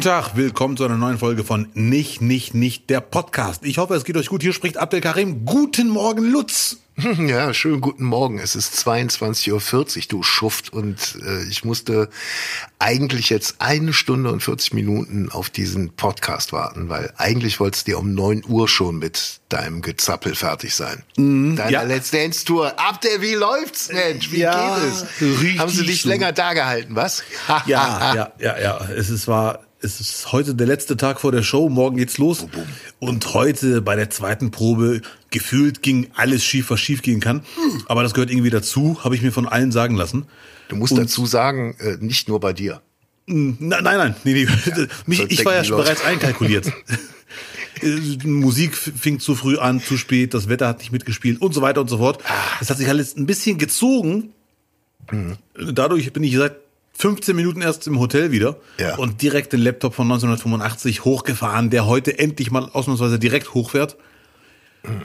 Guten Tag, willkommen zu einer neuen Folge von Nicht, Nicht, Nicht, der Podcast. Ich hoffe, es geht euch gut. Hier spricht Abdel Karim. Guten Morgen, Lutz. Ja, schönen guten Morgen. Es ist 22.40 Uhr, du Schuft. Und äh, ich musste eigentlich jetzt eine Stunde und 40 Minuten auf diesen Podcast warten, weil eigentlich wolltest du dir um 9 Uhr schon mit deinem Gezappel fertig sein. Mm, Deiner ja. Let's Dance Tour. Abdel, wie läuft's, Mensch? Wie ja, geht es? Haben sie dich so. länger da gehalten, was? ja, ja, ja, ja. Es ist, war es ist heute der letzte Tag vor der Show, morgen geht's los. Und heute bei der zweiten Probe gefühlt ging alles schief, was schief gehen kann. Aber das gehört irgendwie dazu, habe ich mir von allen sagen lassen. Du musst Und dazu sagen, äh, nicht nur bei dir. Nein, nein, nein, nee, nee. Ja, Mich, ich war ja schon bereits einkalkuliert. Äh, Musik fing zu früh an, zu spät, das Wetter hat nicht mitgespielt und so weiter und so fort. Ah. Das hat sich alles ein bisschen gezogen. Mhm. Dadurch bin ich seit 15 Minuten erst im Hotel wieder ja. und direkt den Laptop von 1985 hochgefahren, der heute endlich mal ausnahmsweise direkt hochfährt.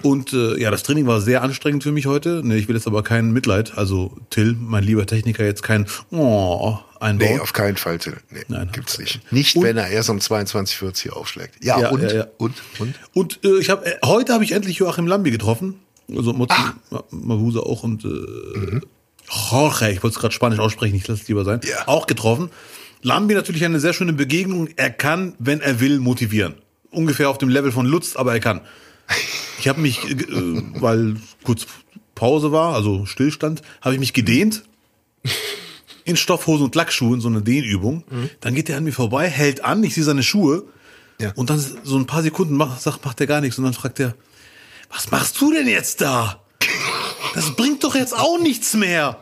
Und äh, ja, das Training war sehr anstrengend für mich heute. Nee, ich will jetzt aber kein Mitleid. Also Till, mein lieber Techniker, jetzt kein Oh einbauen. Nee, auf keinen Fall, Till. Nee, Nein, gibt's nicht. Nicht, und, wenn er erst um 22.40 aufschlägt. Ja, ja und, ja, ja. und, und? Und äh, ich habe äh, heute habe ich endlich Joachim Lambi getroffen. Also Motzi, Mabuse auch und äh, mhm. Jorge, ich wollte es gerade Spanisch aussprechen, ich lasse es lieber sein, ja. auch getroffen. Lambi natürlich eine sehr schöne Begegnung. Er kann, wenn er will, motivieren. Ungefähr auf dem Level von Lutz, aber er kann. Ich habe mich, äh, weil kurz Pause war, also Stillstand, habe ich mich gedehnt. In Stoffhosen und Lackschuhen, so eine Dehnübung. Mhm. Dann geht er an mir vorbei, hält an, ich sehe seine Schuhe. Ja. Und dann so ein paar Sekunden macht, sagt, macht er gar nichts. Und dann fragt er, was machst du denn jetzt da? Das bringt doch jetzt auch nichts mehr.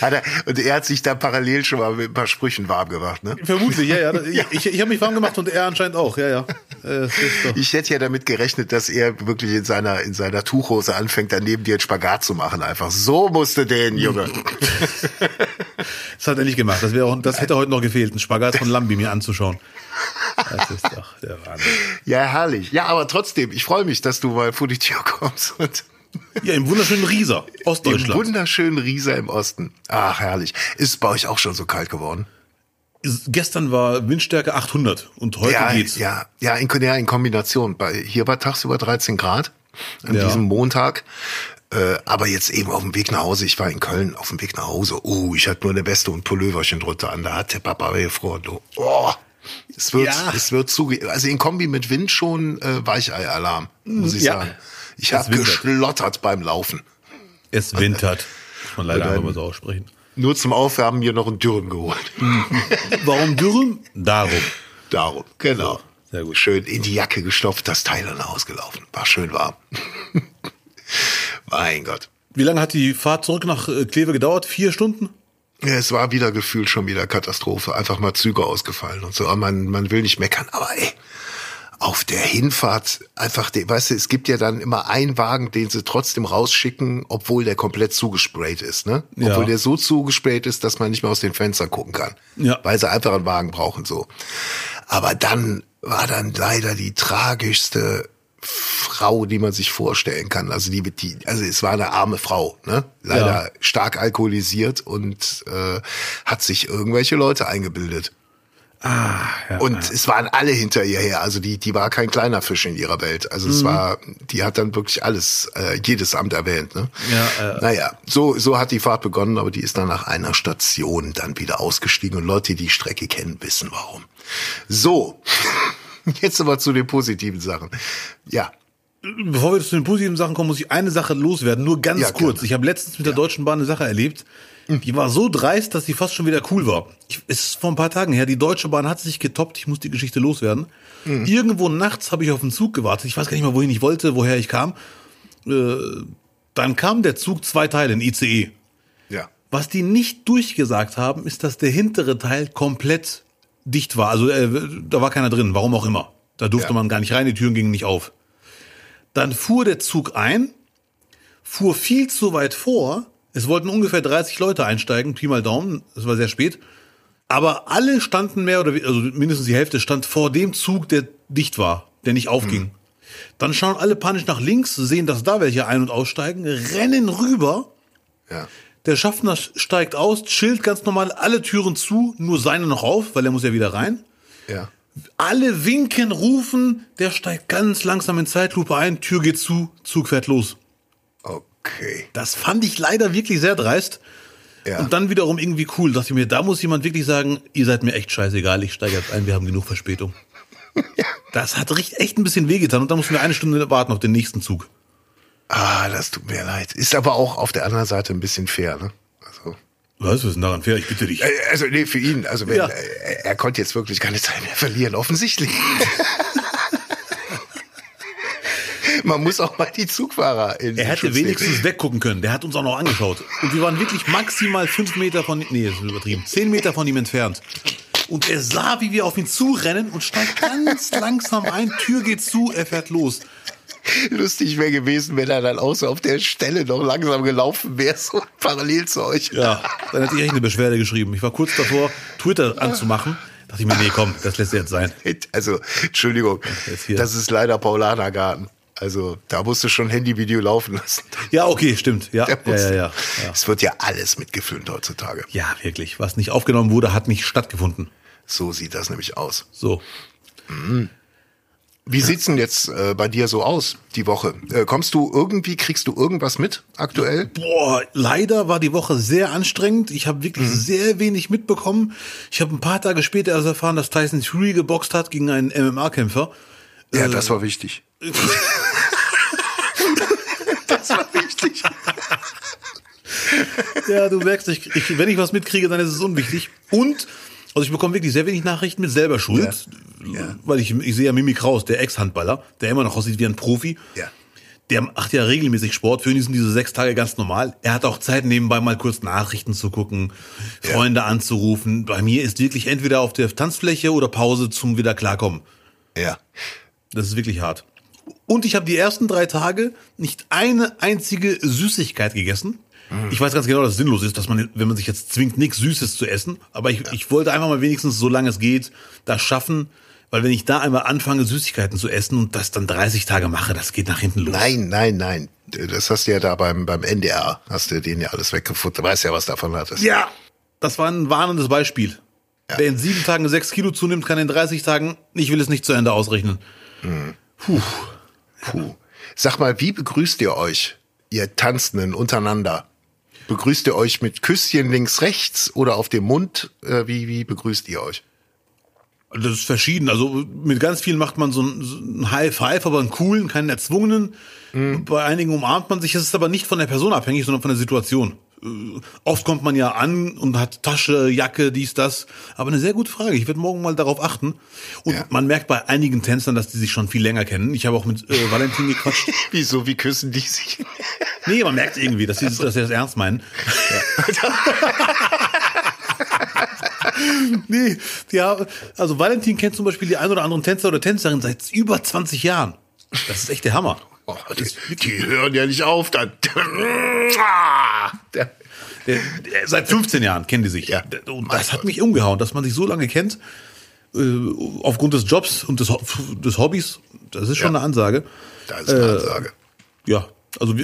er, und er hat sich da parallel schon mal mit ein paar Sprüchen warm gemacht, ne? Vermutlich, ja, ja. Ich, ich habe mich warm gemacht und er anscheinend auch, ja, ja. Äh, ich hätte ja damit gerechnet, dass er wirklich in seiner, in seiner Tuchhose anfängt, daneben dir einen Spagat zu machen. Einfach so musste den, Junge. das hat er nicht gemacht. Das, wäre auch, das hätte heute noch gefehlt, einen Spagat von Lambi mir anzuschauen. Das ist doch der Wahnsinn. Ja, herrlich. Ja, aber trotzdem, ich freue mich, dass du mal vor die Tür kommst und ja, im wunderschönen Rieser, Ostdeutschland. Im wunderschönen Rieser im Osten. Ach, herrlich. Ist es bei euch auch schon so kalt geworden? Gestern war Windstärke 800 und heute ja, geht's. Ja, ja, in, ja, in Kombination. Bei, hier war tagsüber 13 Grad an ja. diesem Montag. Äh, aber jetzt eben auf dem Weg nach Hause, ich war in Köln auf dem Weg nach Hause. Oh, ich hatte nur eine Weste und Pulloverchen drunter an. Da hat der Papa gefroren. Oh, es wird, ja. es wird zuge also in Kombi mit Wind schon äh, Weichei-Alarm, muss ich ja. sagen. Ich habe geschlottert beim Laufen. Es wintert. Muss man leider einfach mal so aussprechen. Nur zum Aufwärmen mir noch ein Dürren geholt. Warum Dürren? Darum. Darum, genau. So, sehr gut. Schön in die Jacke gestopft, das Teil dann ausgelaufen. War schön warm. mein Gott. Wie lange hat die Fahrt zurück nach äh, Kleve gedauert? Vier Stunden? Ja, es war wieder gefühlt schon wieder Katastrophe. Einfach mal Züge ausgefallen und so. Aber man, man will nicht meckern. Aber ey, auf der Hinfahrt einfach, weißt du, es gibt ja dann immer einen Wagen, den sie trotzdem rausschicken, obwohl der komplett zugesprayt ist, ne? Ja. Obwohl der so zugesprayt ist, dass man nicht mehr aus den Fenstern gucken kann. Ja. Weil sie einfach einen Wagen brauchen, so. Aber dann war dann leider die tragischste Frau, die man sich vorstellen kann. Also die, die also es war eine arme Frau, ne? Leider ja. stark alkoholisiert und äh, hat sich irgendwelche Leute eingebildet. Ah, ja, und ja. es waren alle hinter ihr her. Also die, die war kein kleiner Fisch in ihrer Welt. Also mhm. es war, die hat dann wirklich alles, äh, jedes Amt erwähnt. Ne? Ja, äh, naja, so, so hat die Fahrt begonnen, aber die ist dann nach einer Station dann wieder ausgestiegen. Und Leute, die die Strecke kennen, wissen warum. So, jetzt aber zu den positiven Sachen. Ja, Bevor wir zu den positiven Sachen kommen, muss ich eine Sache loswerden, nur ganz ja, kurz. Ich habe letztens mit der Deutschen Bahn eine Sache erlebt, die war so dreist, dass sie fast schon wieder cool war. Ich, es ist vor ein paar Tagen her, die Deutsche Bahn hat sich getoppt, ich muss die Geschichte loswerden. Mhm. Irgendwo nachts habe ich auf den Zug gewartet, ich weiß gar nicht mal, wohin ich wollte, woher ich kam. Äh, dann kam der Zug zwei Teile, ein ICE. Ja. Was die nicht durchgesagt haben, ist, dass der hintere Teil komplett dicht war. Also äh, da war keiner drin, warum auch immer. Da durfte ja. man gar nicht rein, die Türen gingen nicht auf. Dann fuhr der Zug ein, fuhr viel zu weit vor es wollten ungefähr 30 Leute einsteigen, Pi mal Daumen, es war sehr spät. Aber alle standen mehr oder also mindestens die Hälfte stand vor dem Zug, der dicht war, der nicht aufging. Hm. Dann schauen alle panisch nach links, sehen, dass da welche ein- und aussteigen, rennen rüber. Ja. Der Schaffner steigt aus, chillt ganz normal, alle Türen zu, nur seine noch auf, weil er muss ja wieder rein. Ja. Alle winken, rufen, der steigt ganz langsam in Zeitlupe ein, Tür geht zu, Zug fährt los. Okay. Das fand ich leider wirklich sehr dreist. Ja. Und dann wiederum irgendwie cool. Dachte ich mir, da muss jemand wirklich sagen, ihr seid mir echt scheißegal, ich steige jetzt ein, wir haben genug Verspätung. Das hat echt ein bisschen wehgetan und dann mussten wir eine Stunde warten auf den nächsten Zug. Ah, das tut mir leid. Ist aber auch auf der anderen Seite ein bisschen fair, ne? Also, Was ist denn daran fair? Ich bitte dich. äh, also nee, für ihn. Also wenn, Ja. äh, er konnte jetzt wirklich keine Zeit mehr verlieren, offensichtlich. Man muss auch mal die Zugfahrer in Er hätte Schutz nehmen. wenigstens weggucken können. Der hat uns auch noch angeschaut. Und wir waren wirklich maximal fünf Meter von, nee, das ist übertrieben, zehn Meter von ihm entfernt. Und er sah, wie wir auf ihn zurennen und steigt ganz langsam ein. Tür geht zu, er fährt los. Lustig wäre gewesen, wenn er dann auch so auf der Stelle noch langsam gelaufen wäre, so parallel zu euch. Ja, dann hätte ich echt eine Beschwerde geschrieben. Ich war kurz davor, Twitter anzumachen. Dachte ich mir, nee, komm, das lässt jetzt sein. Also, Entschuldigung, das ist leider Paulanergarten. Also, da musst du schon Handyvideo laufen lassen. Ja, okay, stimmt. Ja, ja, ja, ja. Ja, Es wird ja alles mitgefilmt heutzutage. ja wirklich. Was nicht aufgenommen wurde, hat nicht stattgefunden. So sieht das nämlich aus. So. Wie sieht's denn jetzt äh, bei dir so aus, die Woche? Äh, kommst du irgendwie, kriegst du irgendwas mit aktuell? Boah, leider war die Woche sehr anstrengend. Ich habe wirklich sehr wenig mitbekommen. Ich habe ein paar Tage später erst erfahren, dass Tyson Fury geboxt hat gegen einen MMA-Kämpfer. Ja, das war wichtig. das war wichtig. Ja, du merkst, ich, ich, wenn ich was mitkriege, dann ist es unwichtig. Und, also ich bekomme wirklich sehr wenig Nachrichten mit selber Schuld. Ja. Weil ich, ich sehe ja Mimi Kraus, der Ex-Handballer, der immer noch aussieht wie ein Profi. Ja. Der macht ja regelmäßig Sport. Für ihn sind diese sechs Tage ganz normal. Er hat auch Zeit, nebenbei mal kurz Nachrichten zu gucken, Freunde anzurufen. Bei mir ist wirklich entweder auf der Tanzfläche oder Pause zum wieder klarkommen. Ja. Das ist wirklich hart. Und ich habe die ersten drei Tage nicht eine einzige Süßigkeit gegessen. Ich weiß ganz genau, dass es sinnlos ist, dass man, wenn man sich jetzt zwingt, nichts Süßes zu essen. Aber ich, ich wollte einfach mal wenigstens, solange es geht, das schaffen. Weil wenn ich da einmal anfange, Süßigkeiten zu essen und das dann 30 Tage mache, das geht nach hinten los. Nein, nein, nein. Das hast du ja da beim, beim NDR, hast du den ja alles weggefuttert. Weißt ja, was davon hattest. Ja, das war ein warnendes Beispiel. Wer in sieben Tagen sechs Kilo zunimmt, kann in 30 Tagen, ich will es nicht zu Ende ausrechnen. Puh. Puh. Sag mal, wie begrüßt ihr euch, ihr Tanzenden untereinander? Begrüßt ihr euch mit Küsschen links, rechts oder auf dem Mund? Äh, wie, wie begrüßt ihr euch? Das ist verschieden. Also mit ganz vielen macht man so einen, so einen High Five, aber einen coolen, keinen erzwungenen. Bei einigen umarmt man sich. Es ist aber nicht von der Person abhängig, sondern von der Situation. Äh, Oft kommt man ja an und hat Tasche, Jacke, dies, das. Aber eine sehr gute Frage. Ich werde morgen mal darauf achten. Und Ja. man merkt bei einigen Tänzern, dass die sich schon viel länger kennen. Ich habe auch mit äh, Valentin gequatscht. Wieso, wie küssen die sich? Nee, man merkt irgendwie, dass sie, dass sie das ernst meinen. nee, ja, also Valentin kennt zum Beispiel die ein oder anderen Tänzer oder Tänzerin seit über 20 Jahren. Das ist echt der Hammer. Oh, die, die hören ja nicht auf. Dann. Der- Der, der, seit 15 Jahren kennen die sich. Ja. Und Mein das hat mich umgehauen, dass man sich so lange kennt, äh, aufgrund des Jobs und des, des Hobbys. Das ist schon Ja. eine Ansage. Da ist eine Ansage. Ja, also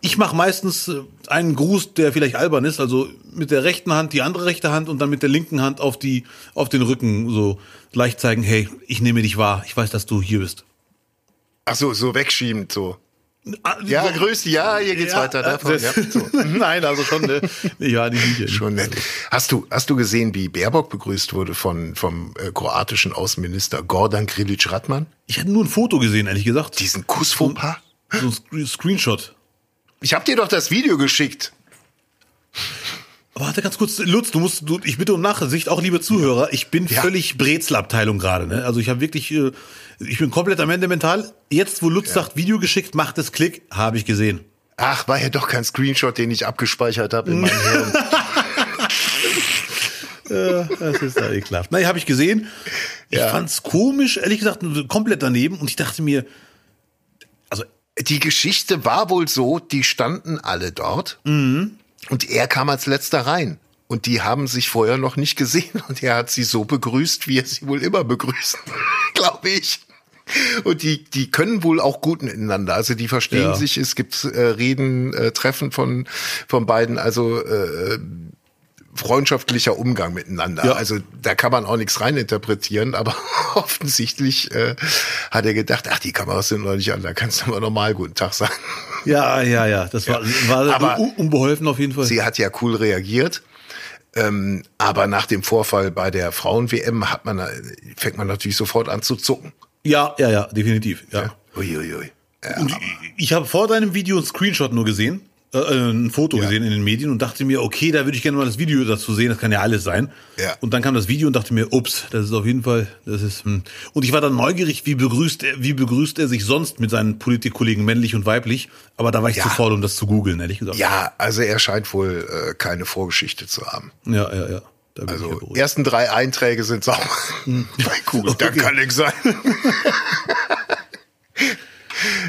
ich mache meistens äh, einen Gruß, der vielleicht albern ist, also mit der rechten Hand die andere rechte Hand und dann mit der linken Hand auf die auf den Rücken so leicht zeigen, hey, ich nehme dich wahr, ich weiß, dass du hier bist. Ach so, so wegschiebend so. Ah, Ja, grüß. Ja, hier geht's Ja, weiter. Davon. Ja, so. Nein, also schon, äh, ja, nicht, nicht. Schon nett. Hast du, hast du gesehen, wie Baerbock begrüßt wurde von, vom äh, kroatischen Außenminister Gordan Grilic Radman? Ich hatte nur ein Foto gesehen, ehrlich gesagt. Diesen Kussfauxpas? So ein Screen- Screenshot. Ich hab dir doch das Video geschickt. Warte ganz kurz, Lutz, du musst, du, ich bitte um Nachsicht, auch liebe Zuhörer, ich bin Ja. völlig Brezelabteilung gerade. Ne? Also ich habe wirklich, äh, ich bin komplett am Ende mental. Jetzt, wo Lutz sagt, Video geschickt, macht es Klick, habe ich gesehen. Ach, war ja doch kein Screenshot, den ich abgespeichert habe in meinem Hirn. Das ist ja ekelhaft. Nein, habe ich gesehen. Ich Ja. fand's komisch, ehrlich gesagt, komplett daneben. Und ich dachte mir, also Die Geschichte war wohl so, die standen alle dort Mhm. Und er kam als letzter rein. Und die haben sich vorher noch nicht gesehen und er hat sie so begrüßt, wie er sie wohl immer begrüßt, glaube ich. Und die, die können wohl auch gut miteinander. Also die verstehen ja. sich. Es gibt äh, Reden, äh, Treffen von, von beiden. Also äh, freundschaftlicher Umgang miteinander. Ja. Also da kann man auch nichts reininterpretieren, aber offensichtlich äh, hat er gedacht, ach, die Kameras sind noch nicht an, da kannst du mal normal guten Tag sagen. Ja, ja, ja, das war, ja. war aber unbeholfen auf jeden Fall. Sie hat ja cool reagiert. Ähm, aber nach dem Vorfall bei der Frauen-WM hat man, fängt man natürlich sofort an zu zucken. Ja, ja, ja, definitiv. Ja. ja. Uiuiui. Ui. Ja, ich, ich habe vor deinem Video einen Screenshot nur gesehen äh, äh, ein Foto ja. gesehen in den Medien und dachte mir, okay, da würde ich gerne mal das Video dazu sehen, das kann ja alles sein. Ja. Und dann kam das Video und dachte mir, ups, das ist auf jeden Fall, das ist. Hm. Und ich war dann neugierig, wie begrüßt er, wie begrüßt er sich sonst mit seinen Politikkollegen männlich und weiblich. Aber da war ich ja. zu faul, um das zu googeln, ehrlich gesagt. Ja, also er scheint wohl äh, keine Vorgeschichte zu haben. Ja, ja, ja. Also ersten drei Einträge sind sauber hm. bei Google. Okay. Da kann nichts sein.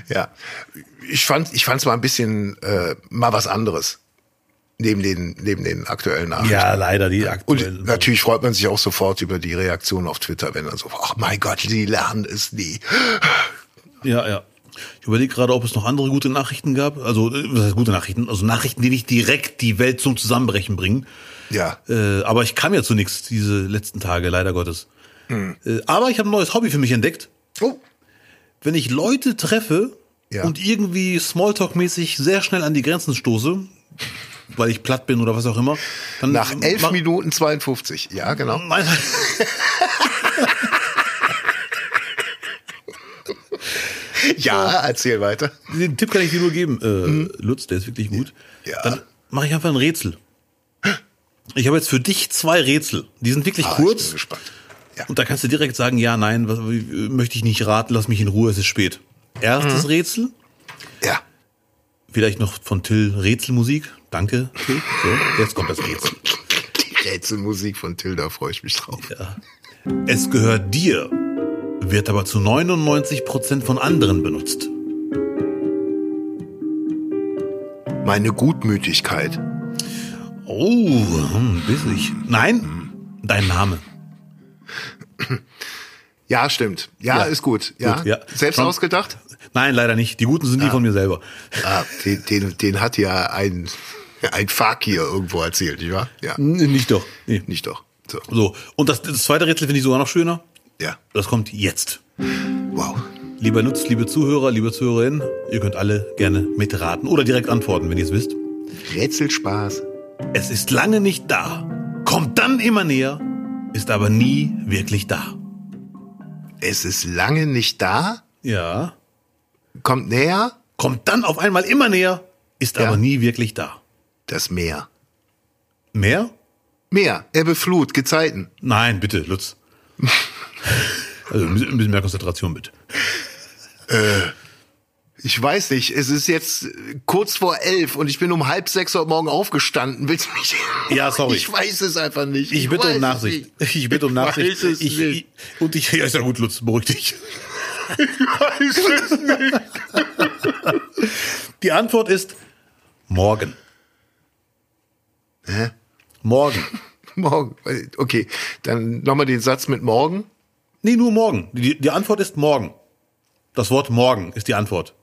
ja, ich fand, ich fand's mal ein bisschen äh, mal was anderes neben den neben den aktuellen Nachrichten. Ja, leider die aktuellen. Und natürlich freut man sich auch sofort über die Reaktion auf Twitter, wenn dann so, ach mein Gott, die lernen es nie. Ja, ja. Ich überlege gerade, ob es noch andere gute Nachrichten gab. Also, äh, was heißt gute Nachrichten? Also Nachrichten, die nicht direkt die Welt zum Zusammenbrechen bringen. Ja. Äh, aber ich kam ja zu nichts diese letzten Tage, leider Gottes. Hm. Äh, aber ich habe ein neues Hobby für mich entdeckt. Oh. Wenn ich Leute treffe, ja. und irgendwie Smalltalk-mäßig sehr schnell an die Grenzen stoße, weil ich platt bin oder was auch immer. Dann Nach 11 Minuten 52, ja, genau. ja, erzähl weiter. Den Tipp kann ich dir nur geben. Äh, hm. Lutz, der ist wirklich gut. Ja. Dann mache ich einfach ein Rätsel. Ich habe jetzt für dich zwei Rätsel. Die sind wirklich ah, kurz. Ich bin gespannt. Ja. Und da kannst du direkt sagen, ja, nein, was, möchte ich nicht raten, lass mich in Ruhe, es ist spät. Erstes mhm. Rätsel. Ja. Vielleicht noch von Till Rätselmusik. Danke, Till. So, jetzt kommt das Rätsel. Die Rätselmusik von Till, da freue ich mich drauf. Ja. Es gehört dir, wird aber zu 99 Prozent von anderen benutzt. Meine Gutmütigkeit. Oh, hm, bissig. Nein, dein Name. Ja, stimmt. Ja, ja. ist gut. Ja. Gut, ja. Selbst Schon, ausgedacht? Nein, leider nicht. Die guten sind die ah. von mir selber. Ah, den, den, den hat ja ein, ein Fakir irgendwo erzählt, nicht wahr? Ja. Nicht doch. Nee. Nicht doch. So. so. Und das, das zweite Rätsel finde ich sogar noch schöner. Ja. Das kommt jetzt. Wow. Lieber Nutz, liebe Zuhörer, liebe Zuhörerinnen, ihr könnt alle gerne mitraten oder direkt antworten, wenn ihr es wisst. Rätselspaß. Es ist lange nicht da, kommt dann immer näher, ist aber nie wirklich da. Es ist lange nicht da? Ja. Kommt näher? Kommt dann auf einmal immer näher, ist ja. aber nie wirklich da. Das Meer. Meer? Meer, Ebbe, Flut, Gezeiten. Nein, bitte, Lutz. also ein bisschen mehr Konzentration, bitte. Äh, ich weiß nicht, es ist jetzt kurz vor elf und ich bin um halb sechs heute Morgen aufgestanden. Willst du mich? Ja, sorry. Ich weiß es einfach nicht. Ich, ich bitte um Nachsicht. Ich bitte um Nachsicht. Ich ich, und ich, ja, ist ja gut, Lutz, beruhig dich. Ich weiß es nicht. Die Antwort ist morgen. Hä? Morgen. Morgen. Okay, dann nochmal den Satz mit morgen. Nee, nur morgen. Die, die Antwort ist morgen. Das Wort morgen ist die Antwort.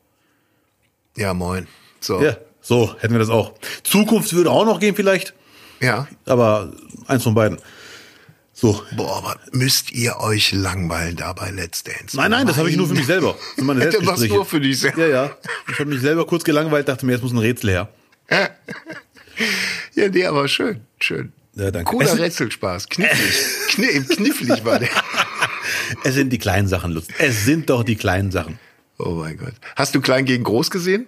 Ja, moin. So. Ja, so hätten wir das auch. Zukunft würde auch noch gehen vielleicht. Ja. Aber eins von beiden. So. Boah, aber müsst ihr euch langweilen dabei Let's Dance? Nein, nein, das habe ich nur für mich selber. Für meine du machst nur für dich selber. Ja, ja. Ich habe mich selber kurz gelangweilt, dachte mir, jetzt muss ein Rätsel her. ja, nee, aber schön, schön. Ja, danke. Cooler Rätselspaß. Knifflig. Kniff, knifflig war der. Es sind die kleinen Sachen, Lutz. Es sind doch die kleinen Sachen. Oh mein Gott. Hast du Klein gegen Groß gesehen?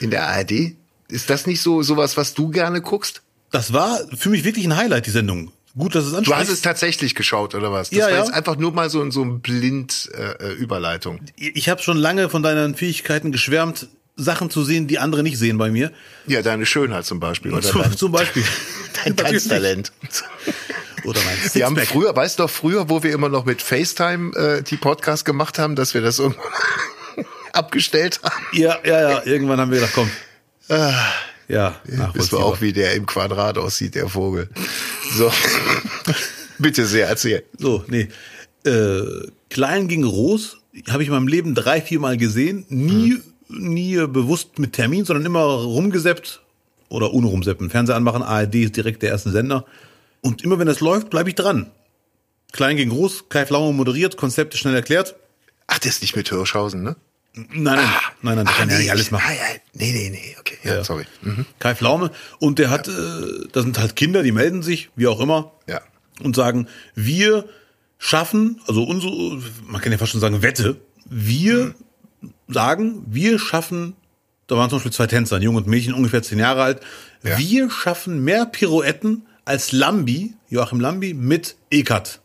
In der ARD? Ist das nicht so sowas, was du gerne guckst? Das war für mich wirklich ein Highlight, die Sendung. Gut, dass es anspricht. Du hast es tatsächlich geschaut, oder was? Das ja, war ja. jetzt einfach nur mal so, so ein blind äh, Überleitung. Ich habe schon lange von deinen Fähigkeiten geschwärmt, Sachen zu sehen, die andere nicht sehen bei mir. Ja, deine Schönheit zum Beispiel. Oder zum, dein, zum Beispiel. Dein Tanztalent. Oder mein Sixpack. Wir haben früher, weißt du doch, früher, wo wir immer noch mit FaceTime äh, die Podcasts gemacht haben, dass wir das irgendwann abgestellt haben. Ja, ja, ja. Irgendwann haben wir gedacht, komm. Ja, bist du auch, wie der im Quadrat aussieht, der Vogel. So. Bitte sehr, erzähl. So, nee. Äh, Klein gegen Groß habe ich in meinem Leben drei, vier Mal gesehen. Nie, mhm. nie bewusst mit Termin, sondern immer rumgeseppt oder ohne rumseppen. Fernseher anmachen, ARD ist direkt der erste Sender. Und immer wenn das läuft, bleibe ich dran. Klein gegen Groß, Kai Flaume moderiert, Konzepte schnell erklärt. Ach, das ist nicht mit Hirschhausen, ne? Nein, nein, ah, nein, nein, der kann nee, ja nicht alles machen. Ah, ja, nee, nee, nee, okay, ja, ja. sorry. Mhm. Kai Flaume und der hat, ja. äh, das sind halt Kinder, die melden sich, wie auch immer, ja. und sagen, wir schaffen, also unsere, man kann ja fast schon sagen, Wette, wir mhm. sagen, wir schaffen, da waren zum Beispiel zwei Tänzer, ein Junge und Mädchen, ungefähr zehn Jahre alt, ja. wir schaffen mehr Pirouetten als Lambi, Joachim Lambi, mit Ekat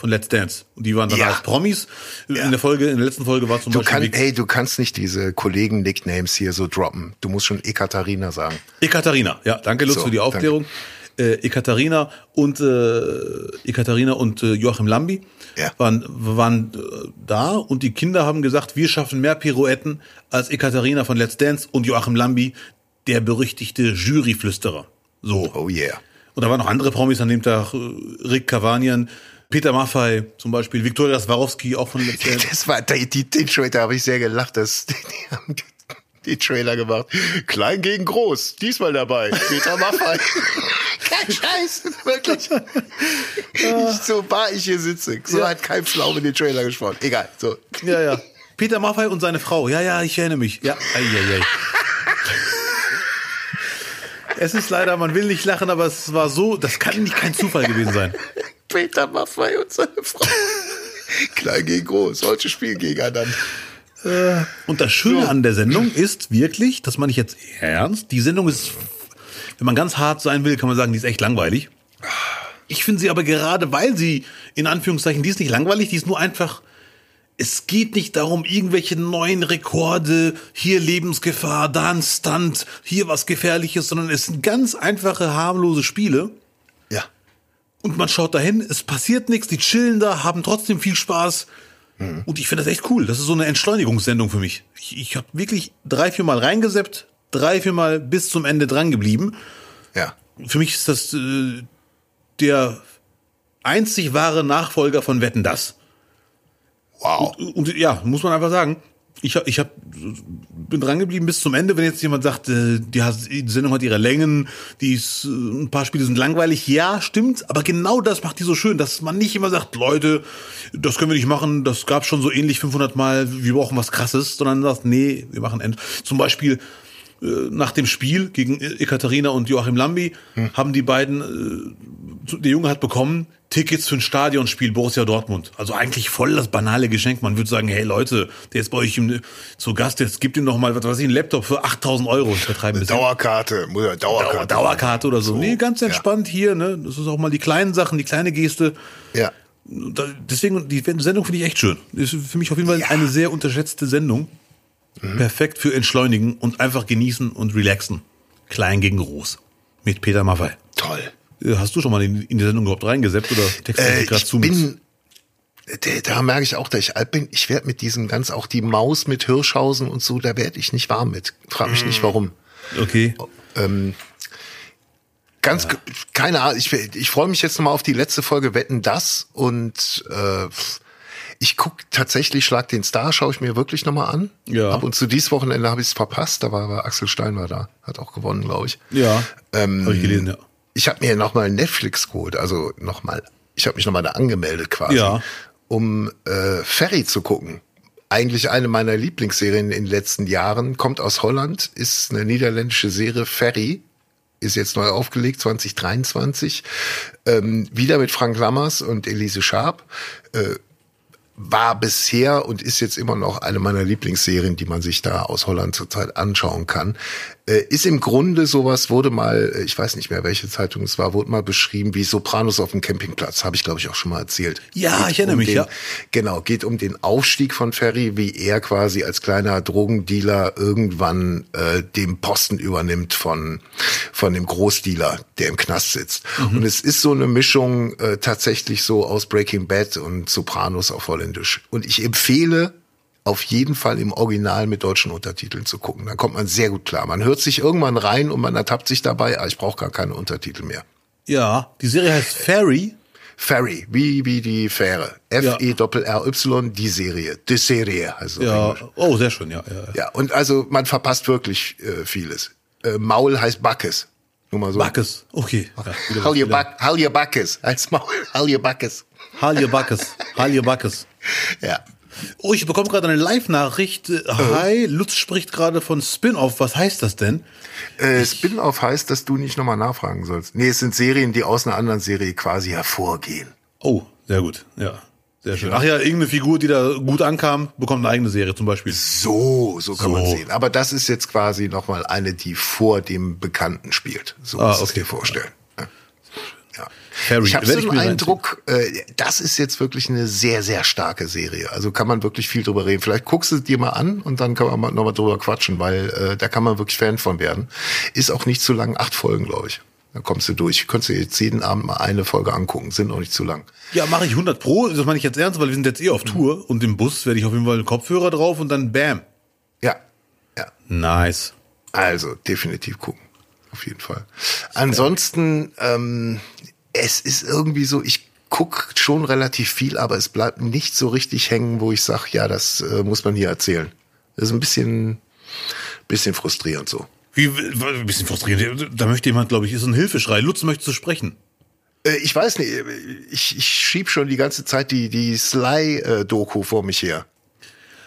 von Let's Dance. Und die waren dann ja. als Promis. Ja. In der Folge, in der letzten Folge war zum du Beispiel. Kann, hey, du kannst nicht diese Kollegen-Nicknames hier so droppen. Du musst schon Ekaterina sagen. Ekaterina, ja, danke Lutz so, für die Aufklärung. Äh, Ekaterina und äh, Ekaterina und äh, Joachim Lambi ja. waren, waren äh, da und die Kinder haben gesagt, wir schaffen mehr Pirouetten als Ekaterina von Let's Dance und Joachim Lambi, der berüchtigte Juryflüsterer. So. Oh yeah. Und da waren noch andere Promis an dem Tag, äh, Rick Cavanian, Peter Maffei zum Beispiel, Viktoria Swarovski auch von Dance. Das war, die, die, den Trailer habe ich sehr gelacht, dass die, die haben die Trailer gemacht. Klein gegen groß, diesmal dabei, Peter Maffei. Kein Scheiß, wirklich. Nicht so bar ich hier sitze. So ja. hat kein Pflaum in den Trailer gesprochen. Egal, so. Ja, ja. Peter Maffei und seine Frau. Ja, ja, ich erinnere mich. Ja, ei, ei, ei. Es ist leider, man will nicht lachen, aber es war so, das kann nicht kein Zufall gewesen sein. Peter Maffei und seine Frau. Klein gegen groß, solche spielen gegeneinander. Äh, und das Schöne so. an der Sendung ist wirklich, das meine ich jetzt ernst, die Sendung ist, wenn man ganz hart sein will, kann man sagen, die ist echt langweilig. Ich finde sie aber gerade, weil sie, in Anführungszeichen, die ist nicht langweilig, die ist nur einfach, es geht nicht darum, irgendwelche neuen Rekorde, hier Lebensgefahr, da ein Stunt, hier was Gefährliches, sondern es sind ganz einfache, harmlose Spiele. Und man schaut dahin, es passiert nichts, die chillen da, haben trotzdem viel Spaß. Mhm. Und ich finde das echt cool. Das ist so eine Entschleunigungssendung für mich. Ich, ich habe wirklich drei, vier Mal reingeseppt, drei, vier Mal bis zum Ende dran geblieben. Ja. Für mich ist das äh, der einzig wahre Nachfolger von Wetten das. Wow. Und, und ja, muss man einfach sagen ich hab, ich hab, bin dran geblieben bis zum Ende. Wenn jetzt jemand sagt, äh, die, Sendung hat ihre Längen, die ist, äh, ein paar Spiele sind langweilig, ja, stimmt. Aber genau das macht die so schön, dass man nicht immer sagt, Leute, das können wir nicht machen, das gab schon so ähnlich 500 Mal, wir brauchen was Krasses, sondern sagt, nee, wir machen End. Zum Beispiel nach dem Spiel gegen Ekaterina und Joachim Lambi hm. haben die beiden, der Junge hat bekommen Tickets für ein Stadionspiel Borussia Dortmund. Also eigentlich voll das banale Geschenk. Man würde sagen, hey Leute, der ist bei euch im, zu Gast, jetzt gibt ihm noch mal, was weiß ich, einen Laptop für 8000 Euro. Ich vertreibe Eine Dauerkarte, muss ja Dauerkarte. Dauer, Dauerkarte oder so. so. Nee, ganz entspannt ja. hier, ne. Das ist auch mal die kleinen Sachen, die kleine Geste. Ja. deswegen, die Sendung finde ich echt schön. Ist für mich auf jeden Fall ja. eine sehr unterschätzte Sendung. Mhm. Perfekt für Entschleunigen und einfach genießen und relaxen. Klein gegen groß. Mit Peter Maffei. Toll. Äh, hast du schon mal in, in die Sendung überhaupt reingesetzt oder textest äh, gerade zu? Bin, da merke ich auch, dass ich alt bin. Ich werde mit diesem ganz, auch die Maus mit Hirschhausen und so, da werde ich nicht warm mit. Frag mich nicht warum. Okay. Ähm, ganz, ja. keine Ahnung. Ich, ich freue mich jetzt nochmal auf die letzte Folge Wetten das und äh, ich guck tatsächlich Schlag den Star, schaue ich mir wirklich nochmal an. Ja. Ab und zu dieses Wochenende habe ich es verpasst, da war, war Axel Stein war da, hat auch gewonnen, glaube ich. Ja. Ähm, habe ich gelesen, ja ich habe mir nochmal Netflix geholt, also nochmal, ich habe mich nochmal da angemeldet quasi, ja. um äh, Ferry zu gucken. Eigentlich eine meiner Lieblingsserien in den letzten Jahren, kommt aus Holland, ist eine niederländische Serie, Ferry, ist jetzt neu aufgelegt, 2023, ähm, wieder mit Frank Lammers und Elise Schaap. Äh, war bisher und ist jetzt immer noch eine meiner Lieblingsserien, die man sich da aus Holland zurzeit anschauen kann. Äh, ist im Grunde sowas, wurde mal, äh, ich weiß nicht mehr, welche Zeitung es war, wurde mal beschrieben wie Sopranos auf dem Campingplatz. Habe ich, glaube ich, auch schon mal erzählt. Ja, geht ich erinnere um mich, den, ja. Genau, geht um den Aufstieg von Ferry, wie er quasi als kleiner Drogendealer irgendwann äh, den Posten übernimmt von, von dem Großdealer, der im Knast sitzt. Mhm. Und es ist so eine Mischung äh, tatsächlich so aus Breaking Bad und Sopranos auf Holländisch. Und ich empfehle auf jeden Fall im Original mit deutschen Untertiteln zu gucken. Dann kommt man sehr gut klar. Man hört sich irgendwann rein und man ertappt sich dabei, ah, ich brauche gar keine Untertitel mehr. Ja, die Serie heißt Fairy. Ferry, wie, wie die Fähre. F-E-R-R-Y, die Serie. Die Serie. Also ja, oh, sehr schön, ja, ja. Ja, und also man verpasst wirklich äh, vieles. Äh, Maul heißt Backes. Nur mal so. Backes, okay. Ja, Halje Back, Backes als Maul. Halje Backes. Halje Backes. Halje Backes. Ja. Oh, ich bekomme gerade eine Live-Nachricht. Hi, Lutz spricht gerade von Spin-off. Was heißt das denn? Äh, Spin-off heißt, dass du nicht nochmal nachfragen sollst. Nee, es sind Serien, die aus einer anderen Serie quasi hervorgehen. Oh, sehr gut. Ja. Sehr schön. Ach ja, irgendeine Figur, die da gut ankam, bekommt eine eigene Serie zum Beispiel. So, so kann so. man sehen. Aber das ist jetzt quasi nochmal eine, die vor dem Bekannten spielt. So ah, muss okay. dir vorstellen. Harry, ich habe so den Eindruck, äh, das ist jetzt wirklich eine sehr, sehr starke Serie. Also kann man wirklich viel drüber reden. Vielleicht guckst du es dir mal an und dann kann man nochmal drüber quatschen, weil äh, da kann man wirklich Fan von werden. Ist auch nicht zu lang, acht Folgen, glaube ich. Dann kommst du durch. Könntest du jetzt jeden Abend mal eine Folge angucken. Sind auch nicht zu lang. Ja, mache ich 100 pro. Das meine ich jetzt ernst, weil wir sind jetzt eh auf Tour und im Bus werde ich auf jeden Fall einen Kopfhörer drauf und dann bam. Ja. Ja. Nice. Also definitiv gucken. Auf jeden Fall. Ansonsten, ähm, es ist irgendwie so, ich guck schon relativ viel, aber es bleibt nicht so richtig hängen, wo ich sage, ja, das äh, muss man hier erzählen. Das ist ein bisschen, bisschen frustrierend so. Wie, ein bisschen frustrierend. Da möchte jemand, glaube ich, ist ein Hilfeschrei. Lutz, möchtest du sprechen? Äh, ich weiß nicht, ich, ich schieb schon die ganze Zeit die, die Sly-Doku vor mich her.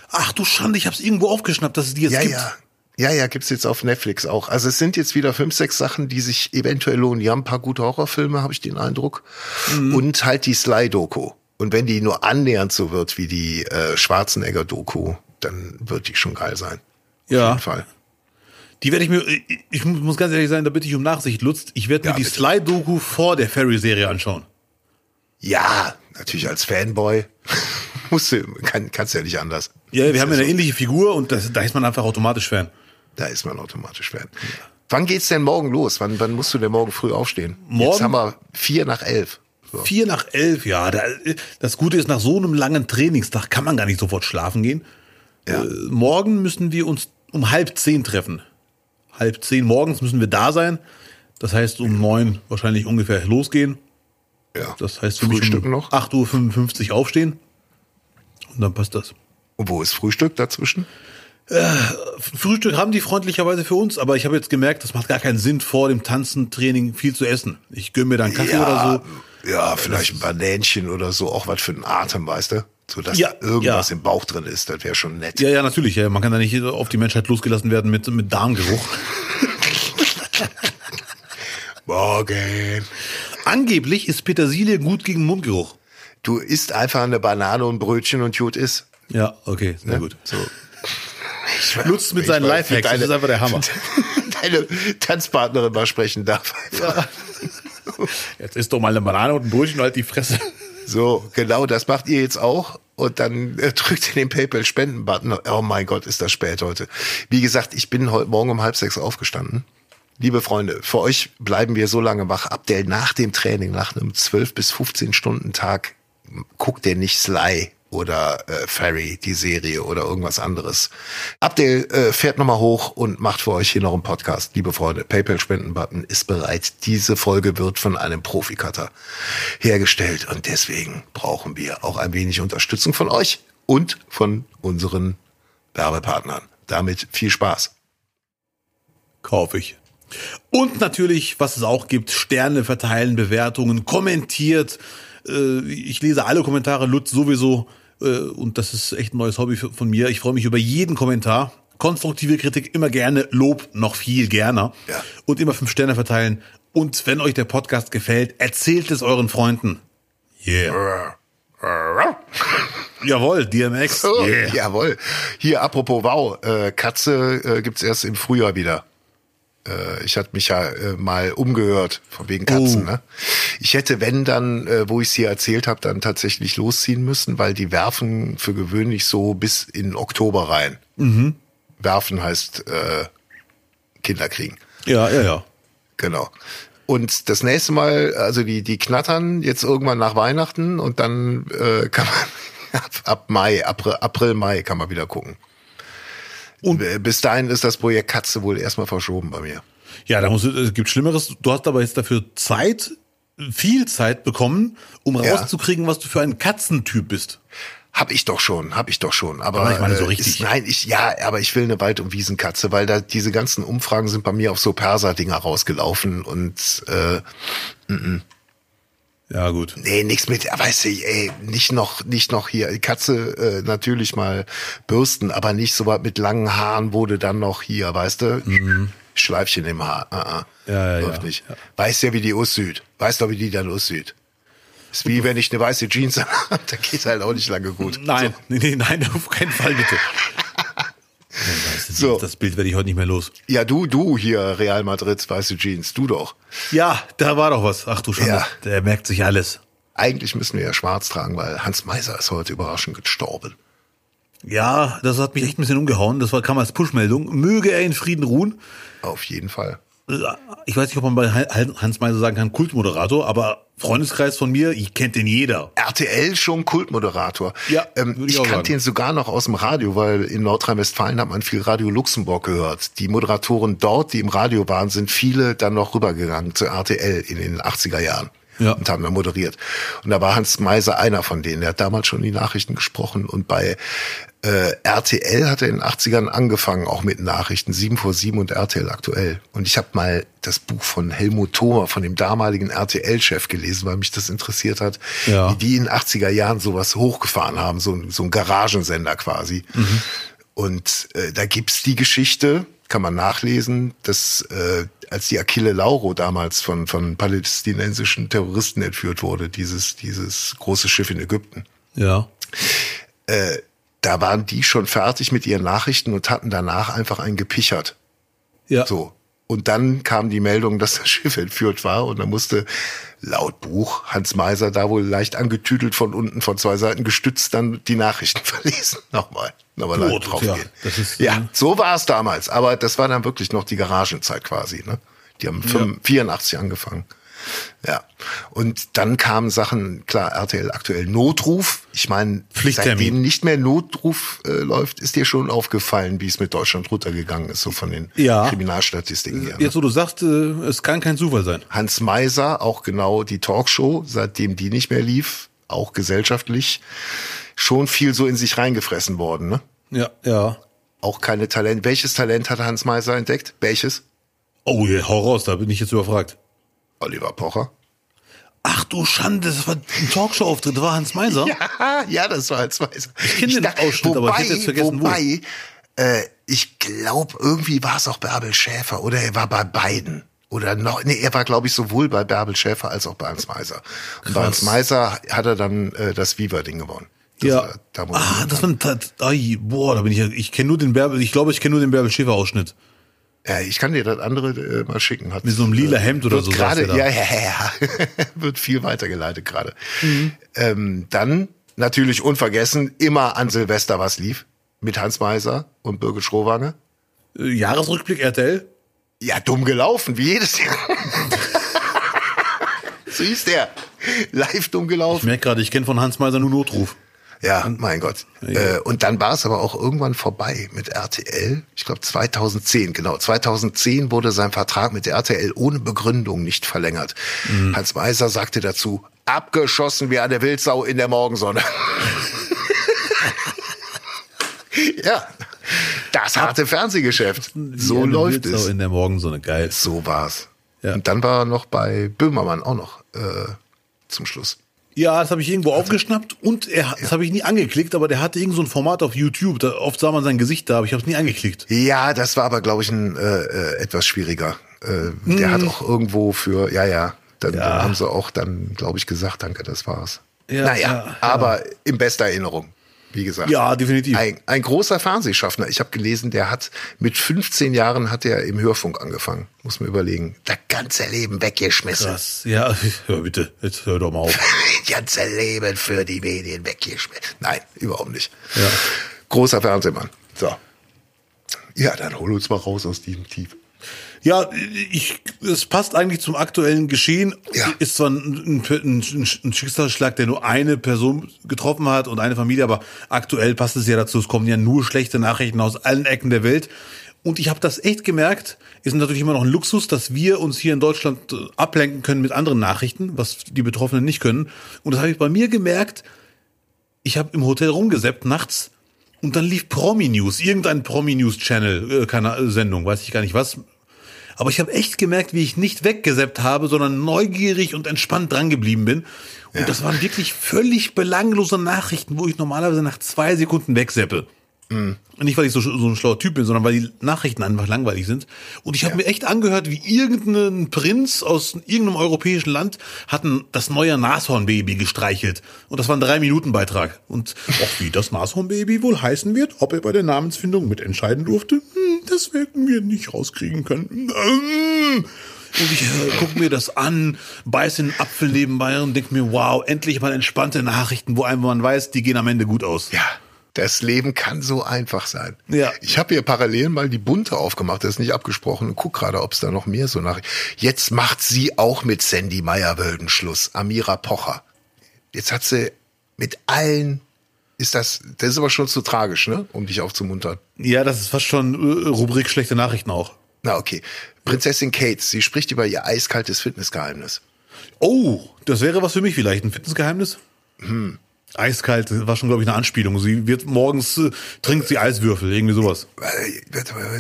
Ach du Schande, ich hab's irgendwo aufgeschnappt, dass es die jetzt ja, gibt. Ja, ja, ja, gibt's jetzt auf Netflix auch. Also es sind jetzt wieder fünf, sechs Sachen, die sich eventuell lohnen. Die haben ein paar gute Horrorfilme, habe ich den Eindruck. Mhm. Und halt die Sly-Doku. Und wenn die nur annähernd so wird wie die äh, Schwarzenegger-Doku, dann wird die schon geil sein. Ja. Auf jeden Fall. Die werde ich mir, ich muss ganz ehrlich sein, da bitte ich um Nachsicht, Lutz. Ich werde mir ja, die Sly-Doku vor der Ferry-Serie anschauen. Ja, natürlich als Fanboy. Musst du, kann, kannst ja nicht anders. Ja, wir haben ja eine so. ähnliche Figur und das, da ist man einfach automatisch Fan. Da ist man automatisch Fan. Ja. Wann geht's denn morgen los? Wann, wann musst du denn morgen früh aufstehen? Morgen? Jetzt haben wir vier nach elf. So. Vier nach elf, ja. Da, das Gute ist, nach so einem langen Trainingstag kann man gar nicht sofort schlafen gehen. Ja. Äh, morgen müssen wir uns um halb zehn treffen. Halb zehn morgens müssen wir da sein. Das heißt, um neun wahrscheinlich ungefähr losgehen. Ja. Das heißt, für mich um noch. 8.55 Uhr aufstehen. Und dann passt das. Und wo ist Frühstück dazwischen? Äh, Frühstück haben die freundlicherweise für uns, aber ich habe jetzt gemerkt, das macht gar keinen Sinn, vor dem Tanzentraining viel zu essen. Ich gönne mir dann Kaffee ja, oder so. Ja, vielleicht ein Banänchen oder so, auch was für den Atem, weißt du? So dass ja, irgendwas ja. im Bauch drin ist, das wäre schon nett. Ja, ja, natürlich. Ja. Man kann da nicht auf die Menschheit losgelassen werden mit, mit Darmgeruch. Morgen. Angeblich ist Petersilie gut gegen Mundgeruch. Du isst einfach eine Banane und Brötchen und gut ist. Ja, okay, sehr ne? gut. So. Nutzt mit seinen Lifehacks, das ist einfach der Hammer. Deine Tanzpartnerin mal sprechen darf. Ja. Jetzt isst doch mal eine Banane und ein Brötchen und halt die Fresse. So, genau, das macht ihr jetzt auch. Und dann äh, drückt ihr den PayPal-Spenden-Button. Oh mein Gott, ist das spät heute. Wie gesagt, ich bin heute Morgen um halb sechs aufgestanden. Liebe Freunde, für euch bleiben wir so lange wach. Abdel nach dem Training, nach einem 12 bis 15 Stunden Tag, guckt der nicht Sly oder äh, Ferry, die Serie oder irgendwas anderes. Abdel äh, fährt nochmal hoch und macht für euch hier noch einen Podcast. Liebe Freunde, PayPal-Spenden-Button ist bereit. Diese Folge wird von einem Profikatter hergestellt und deswegen brauchen wir auch ein wenig Unterstützung von euch und von unseren Werbepartnern. Damit viel Spaß. Kauf ich. Und natürlich, was es auch gibt, Sterne verteilen, Bewertungen, kommentiert. Äh, ich lese alle Kommentare, Lutz sowieso. Äh, und das ist echt ein neues Hobby von mir. Ich freue mich über jeden Kommentar. Konstruktive Kritik immer gerne, Lob noch viel gerne. Ja. Und immer fünf Sterne verteilen. Und wenn euch der Podcast gefällt, erzählt es euren Freunden. Yeah. Jawohl, DMX. Yeah. Jawohl. Hier, apropos Wow, äh, Katze äh, gibt's erst im Frühjahr wieder. Äh, ich hatte mich ja äh, mal umgehört, von wegen Katzen. Oh. Ne? Ich hätte, wenn dann, äh, wo ich es hier erzählt habe, dann tatsächlich losziehen müssen, weil die werfen für gewöhnlich so bis in Oktober rein. Mhm. Werfen heißt äh, Kinder kriegen. Ja, ja, ja. Genau. Und das nächste Mal, also die, die knattern jetzt irgendwann nach Weihnachten und dann äh, kann man ab, ab Mai, April, April, Mai kann man wieder gucken. Und bis dahin ist das Projekt Katze wohl erstmal verschoben bei mir. Ja, da muss, es gibt Schlimmeres. Du hast aber jetzt dafür Zeit, viel Zeit bekommen, um Ja. rauszukriegen, was du für ein Katzentyp bist. Hab ich doch schon, hab ich doch schon. Aber, Aber ich meine so äh, richtig. Ist, nein, ich ja, aber ich will eine Wald- und Wiesenkatze, weil da diese ganzen Umfragen sind bei mir auf so Perser-Dinger rausgelaufen und äh, Ja, gut. nee, nichts mit, weißt du, ey, nicht noch, nicht noch hier Katze äh, natürlich mal bürsten, aber nicht so was mit langen Haaren wurde dann noch hier, weißt du, Schleifchen im Haar. Uh -uh. Mhm. Ja, ja, Läuft ja. nicht. Weißt ja, wie die aussieht. Weißt doch, wie die dann aussieht. Ist wie wenn ich eine weiße Jeans habe, da geht halt auch nicht lange gut. Nein, nee, nee, nein, auf keinen Fall bitte. Das, So. das Bild werde ich heute nicht mehr los. Ja, du, du hier, Real Madrid, weiße Jeans, du doch. Ja, da war doch was. Ach du Schande, Ja. der merkt sich alles. Eigentlich müssen wir ja schwarz tragen, weil Hans Meiser ist heute überraschend gestorben. Ja, das hat mich echt ein bisschen umgehauen. Das war, kam als Pushmeldung. Möge er in Frieden ruhen. Auf jeden Fall. Ich weiß nicht, ob man bei Hans Meiser sagen kann, Kultmoderator, aber Freundeskreis von mir, ich kennt den jeder. RTL schon Kultmoderator. Ja, ähm, ich ich kannte ihn sogar noch aus dem Radio, weil in Nordrhein-Westfalen hat man viel Radio Luxemburg gehört. Die Moderatoren dort, die im Radio waren, sind viele dann noch rübergegangen zu RTL in den 80er Jahren. Ja. Und haben da moderiert. Und da war Hans Meiser einer von denen. Der hat damals schon die Nachrichten gesprochen. Und bei äh, RTL hat er in den 80ern angefangen, auch mit Nachrichten. 7 vor 7 und RTL aktuell. Und ich habe mal das Buch von Helmut Thoma, von dem damaligen RTL-Chef gelesen, weil mich das interessiert hat, Ja. wie die in den 80er Jahren sowas hochgefahren haben, so, ein- so ein Garagensender quasi. Und äh, da gibt's die Geschichte, kann man nachlesen, dass äh, als die Achille Lauro damals von, von palästinensischen Terroristen entführt wurde, dieses, dieses große Schiff in Ägypten, Ja. da waren die schon fertig mit ihren Nachrichten und hatten danach einfach einen gepichert. Ja. So. Und dann kam die Meldung, dass das Schiff entführt war und dann musste laut Buch Hans Meiser da wohl leicht angetüdelt von unten von zwei Seiten gestützt dann die Nachrichten verlesen. Nochmal, nochmal live drauf ja, gehen. ist, ja, äh, so war es damals. Aber das war dann wirklich noch die Garagenzeit quasi. Ne? Die haben 85 84 angefangen. Ja. Und dann kamen Sachen, klar, RTL aktuell Notruf. Ich meine, seitdem nicht mehr Notruf äh, läuft, ist dir schon aufgefallen, wie es mit Deutschland runtergegangen ist, so von den Ja. Kriminalstatistiken her. Ne? Jetzt, wo du sagst, äh, es kann kein Zufall sein. Hans Meiser, auch genau die Talkshow, seitdem die nicht mehr lief, auch gesellschaftlich, schon viel so in sich reingefressen worden. Ne? Ja, ja. Auch keine Talent. Welches Talent hat Hans Meiser entdeckt? Welches? Oh, hau raus, da bin ich jetzt überfragt. Oliver Pocher. Ach du Schande, das war ein Talkshow-Auftritt, das war Hans Meiser. Ja, ja, das war Hans Meiser. Ich kenn den Ausschnitt, aber ich hätte jetzt vergessen, wo. wobei äh, ich glaube, irgendwie war es auch Bärbel Schäfer oder er war bei beiden. Oder noch, nee, er war, glaube ich, sowohl bei Bärbel Schäfer als auch bei Hans Meiser. Und bei Hans Meiser hat er dann äh, das Viva-Ding gewonnen. Das Ja. er da Ah, das war ein, boah, da bin ich ja, ich kenne nur den Bärbel, ich glaube, ich kenne nur den Bärbel Schäfer Ausschnitt. Ja, ich kann dir das andere äh, mal schicken. Hat, Mit so einem lila Hemd oder so, Gerade, er ja, da. ja, ja, wird viel weitergeleitet gerade. Mhm. Ähm, dann natürlich unvergessen immer an Silvester was lief mit Hans Meiser und Birgit Schrowange. Äh, Jahresrückblick RTL? Ja, dumm gelaufen, wie jedes Jahr. so hieß der. Live dumm Ich gelaufen. merke gerade, ich kenne von Hans Meiser nur Notruf. Ja, mein Gott. Äh, und dann war es aber auch irgendwann vorbei mit RTL. Ich glaube 2010, genau. 2010 wurde sein Vertrag mit der RTL ohne Begründung nicht verlängert. Hans Meiser sagte dazu, abgeschossen wie eine Wildsau in der Morgensonne. ja, das harte Fernsehgeschäft. So läuft Wildsau es. in der Morgensonne, geil. So war's. Ja. Und dann war er noch bei Böhmermann auch noch äh, zum Schluss. Ja, das habe ich irgendwo aufgeschnappt und er, das habe ich nie angeklickt, aber der hatte irgend so ein Format auf YouTube. Da, oft sah man sein Gesicht da, aber ich habe es nie angeklickt. Ja, das war aber, glaube ich, ein äh, äh, etwas schwieriger. Äh, Der hat auch irgendwo für, ja, ja, dann, Ja. dann haben sie auch dann, glaube ich, gesagt, danke, das war's. Ja, naja, ja, ja. aber in bester Erinnerung, wie gesagt. Ja, definitiv. Ein, ein großer Fernsehschaffner. Ich habe gelesen, der hat mit 15 Jahren hat er im Hörfunk angefangen. Muss man überlegen. Das ganze Leben weggeschmissen. Krass. Ja, hör bitte, jetzt hör doch mal auf. Das ganze Leben für die Medien weggeschmissen. Nein, überhaupt nicht. Ja. Großer Fernsehmann. So. Ja, dann hol uns mal raus aus diesem Tief. Ja, ich, es passt eigentlich zum aktuellen Geschehen. Ja. Ist zwar ein, ein, ein Schicksalsschlag, der nur eine Person getroffen hat und eine Familie, aber aktuell passt es ja dazu. Es kommen ja nur schlechte Nachrichten aus allen Ecken der Welt. Und ich habe das echt gemerkt, ist natürlich immer noch ein Luxus, dass wir uns hier in Deutschland äh, ablenken können mit anderen Nachrichten, was die Betroffenen nicht können. Und das habe ich bei mir gemerkt, ich habe im Hotel rumgeseppt nachts und dann lief Promi News, irgendein Promi News Channel, äh, keine Sendung, weiß ich gar nicht was. Aber ich habe echt gemerkt, wie ich nicht weggeseppt habe, sondern neugierig und entspannt drangeblieben bin. Und ja. das waren wirklich völlig belanglose Nachrichten, wo ich normalerweise nach zwei Sekunden wegseppe. Mhm. Nicht, weil ich so, so ein schlauer Typ bin, sondern weil die Nachrichten einfach langweilig sind. Und ich habe ja. mir echt angehört, wie irgendein Prinz aus irgendeinem europäischen Land hatten das neue Nashornbaby gestreichelt. Und das war ein Drei-Minuten-Beitrag. Und auch wie das Nashornbaby wohl heißen wird, ob er bei der Namensfindung mitentscheiden durfte, hm, das werden wir nicht rauskriegen können. Und ich äh, gucke mir das an, beiß den Apfel nebenbei und denke mir, wow, endlich mal entspannte Nachrichten, wo einem man weiß, die gehen am Ende gut aus. Ja. Das Leben kann so einfach sein. Ja. Ich habe hier parallel mal die Bunte aufgemacht, das ist nicht abgesprochen und guck gerade, ob es da noch mehr so nach. Jetzt macht sie auch mit Sandy Meyerwölden Schluss, Amira Pocher. Jetzt hat sie mit allen ist das, das ist aber schon zu tragisch, ne? Um dich aufzumuntern. Ja, das ist fast schon äh, Rubrik schlechte Nachrichten auch. Na, okay. Prinzessin Kate, sie spricht über ihr eiskaltes Fitnessgeheimnis. Oh, das wäre was für mich vielleicht, ein Fitnessgeheimnis? Hm. Eiskalt war schon, glaube ich, eine Anspielung. Sie wird morgens, äh, trinkt sie Eiswürfel, irgendwie sowas.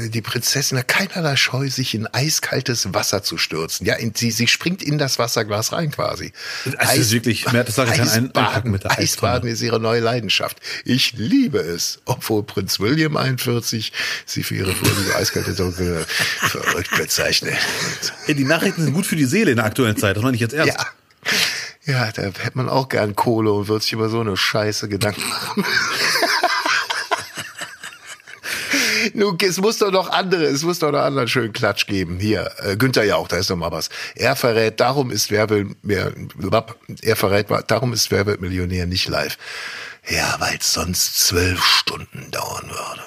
Die Prinzessin hat keinerlei Scheu, sich in eiskaltes Wasser zu stürzen. Ja, in, sie, sie springt in das Wasserglas rein quasi. Es Eis, ist wirklich, mehr das sage ich Eisbaden, mit der Eisbaden ist ihre neue Leidenschaft. Ich liebe es, obwohl Prinz William 41 sie für ihre fröhliche eiskalte Dunkel verrückt bezeichnet. Die Nachrichten sind gut für die Seele in der aktuellen Zeit, das meine ich jetzt ernst. Ja. Ja, da hätte man auch gern Kohle und würde sich über so eine Scheiße Gedanken machen. Nun, es muss doch noch andere, es muss doch noch anderen schönen Klatsch geben. Hier, äh, Günther Jauch, da ist noch mal was. Er verrät, darum ist wer will, mehr, er verrät, darum ist wer wird Millionär nicht live. Ja, weil es sonst zwölf Stunden dauern würde.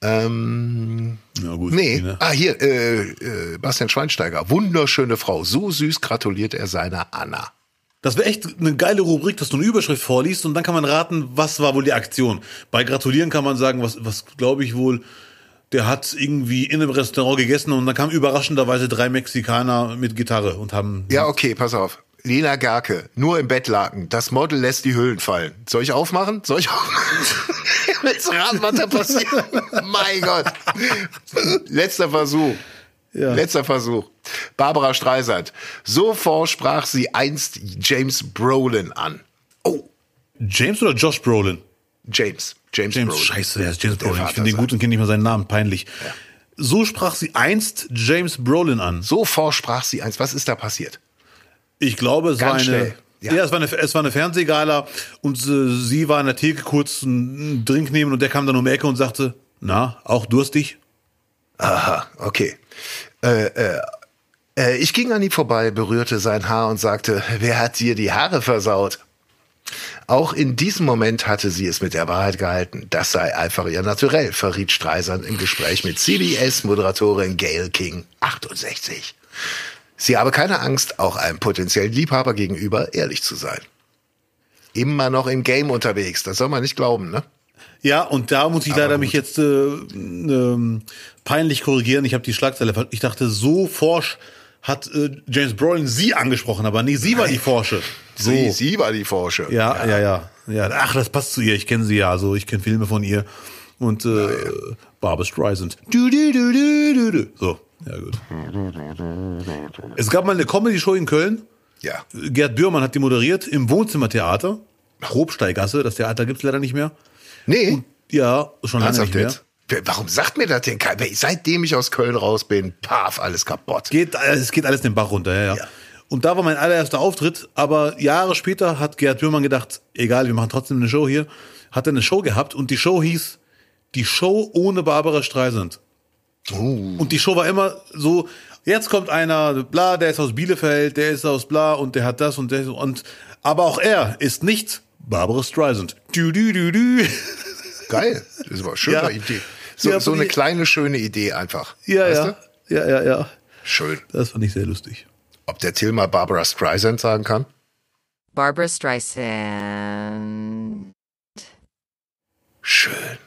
Ähm, ja, gut. Nee, ne? ah, hier, äh, äh, Bastian Schweinsteiger, wunderschöne Frau, so süß gratuliert er seiner Anna. Das wäre echt eine geile Rubrik, dass du eine Überschrift vorliest und dann kann man raten, was war wohl die Aktion. Bei Gratulieren kann man sagen, was, was glaube ich wohl, der hat irgendwie in einem Restaurant gegessen und dann kamen überraschenderweise drei Mexikaner mit Gitarre und haben. Ja, okay, pass auf. Lena Garke, nur im Bettlaken. Das Model lässt die Hüllen fallen. Soll ich aufmachen? Soll ich aufmachen? Du raten, was da passiert? mein Gott. Letzter Versuch. Ja. Letzter Versuch. Barbara Streisand. So vorsprach sie einst James Brolin an. Oh. James oder Josh Brolin? James. James, James Brolin. Scheiße, der ist James Brolin. Ich finde den gut und kenne nicht mal seinen Namen. Peinlich. Ja. So sprach sie einst James Brolin an. So vorsprach sie einst. Was ist da passiert? Ich glaube, es Ganz war eine. Schnell. Ja. ja, es, war eine, es war eine Fernsehgala und äh, sie war in der Theke kurz einen Drink nehmen und der kam dann um die Ecke und sagte, na, auch durstig? Aha, okay. Äh, äh, äh, ich ging an ihm vorbei, berührte sein Haar und sagte, wer hat dir die Haare versaut? Auch in diesem Moment hatte sie es mit der Wahrheit gehalten. Das sei einfach ihr Naturell, verriet Streisand im Gespräch mit CBS-Moderatorin Gail King, 68. Sie habe keine Angst, auch einem potenziellen Liebhaber gegenüber ehrlich zu sein. Immer noch im Game unterwegs, das soll man nicht glauben, ne? Ja, und da muss ich Aber leider gut. mich jetzt äh, äh, peinlich korrigieren. Ich habe die Schlagzeile, ich dachte, so forsch hat äh, James Brolin sie angesprochen, aber nee, sie war die Forsche. So. Sie, sie war die Forsche. Ja, ja, ja, ja. Ach, das passt zu ihr. Ich kenne sie ja. Also ich kenne Filme von ihr. Und äh, ja, ja. Barbara Streisand. Du, du, du, du, du, du. So. Ja, gut. Es gab mal eine Comedy-Show in Köln. Ja. Gerd Bührmann hat die moderiert im Wohnzimmertheater. Probsteigasse, das Theater gibt's leider nicht mehr. Nee. Und, ja, schon lange nicht mehr. Warum sagt mir das denn keiner? Seitdem ich aus Köln raus bin, paf, alles kaputt. Geht, es geht alles den Bach runter, ja, ja. ja. Und da war mein allererster Auftritt, aber Jahre später hat Gerd Bührmann gedacht, egal, wir machen trotzdem eine Show hier. Hat er eine Show gehabt und die Show hieß Die Show ohne Barbara Streisand. Oh. Und die Show war immer so, jetzt kommt einer, bla, der ist aus Bielefeld, der ist aus bla und der hat das und der und aber auch er ist nicht Barbara Streisand. Du, du, du, du. Geil, das war eine schöne ja. Idee. So, ja, so eine kleine, schöne Idee einfach. Ja, weißt ja. Du? Ja, ja, ja. Schön. Das fand ich sehr lustig. Ob der Till mal Barbara Streisand sagen kann? Barbara Streisand. Schön.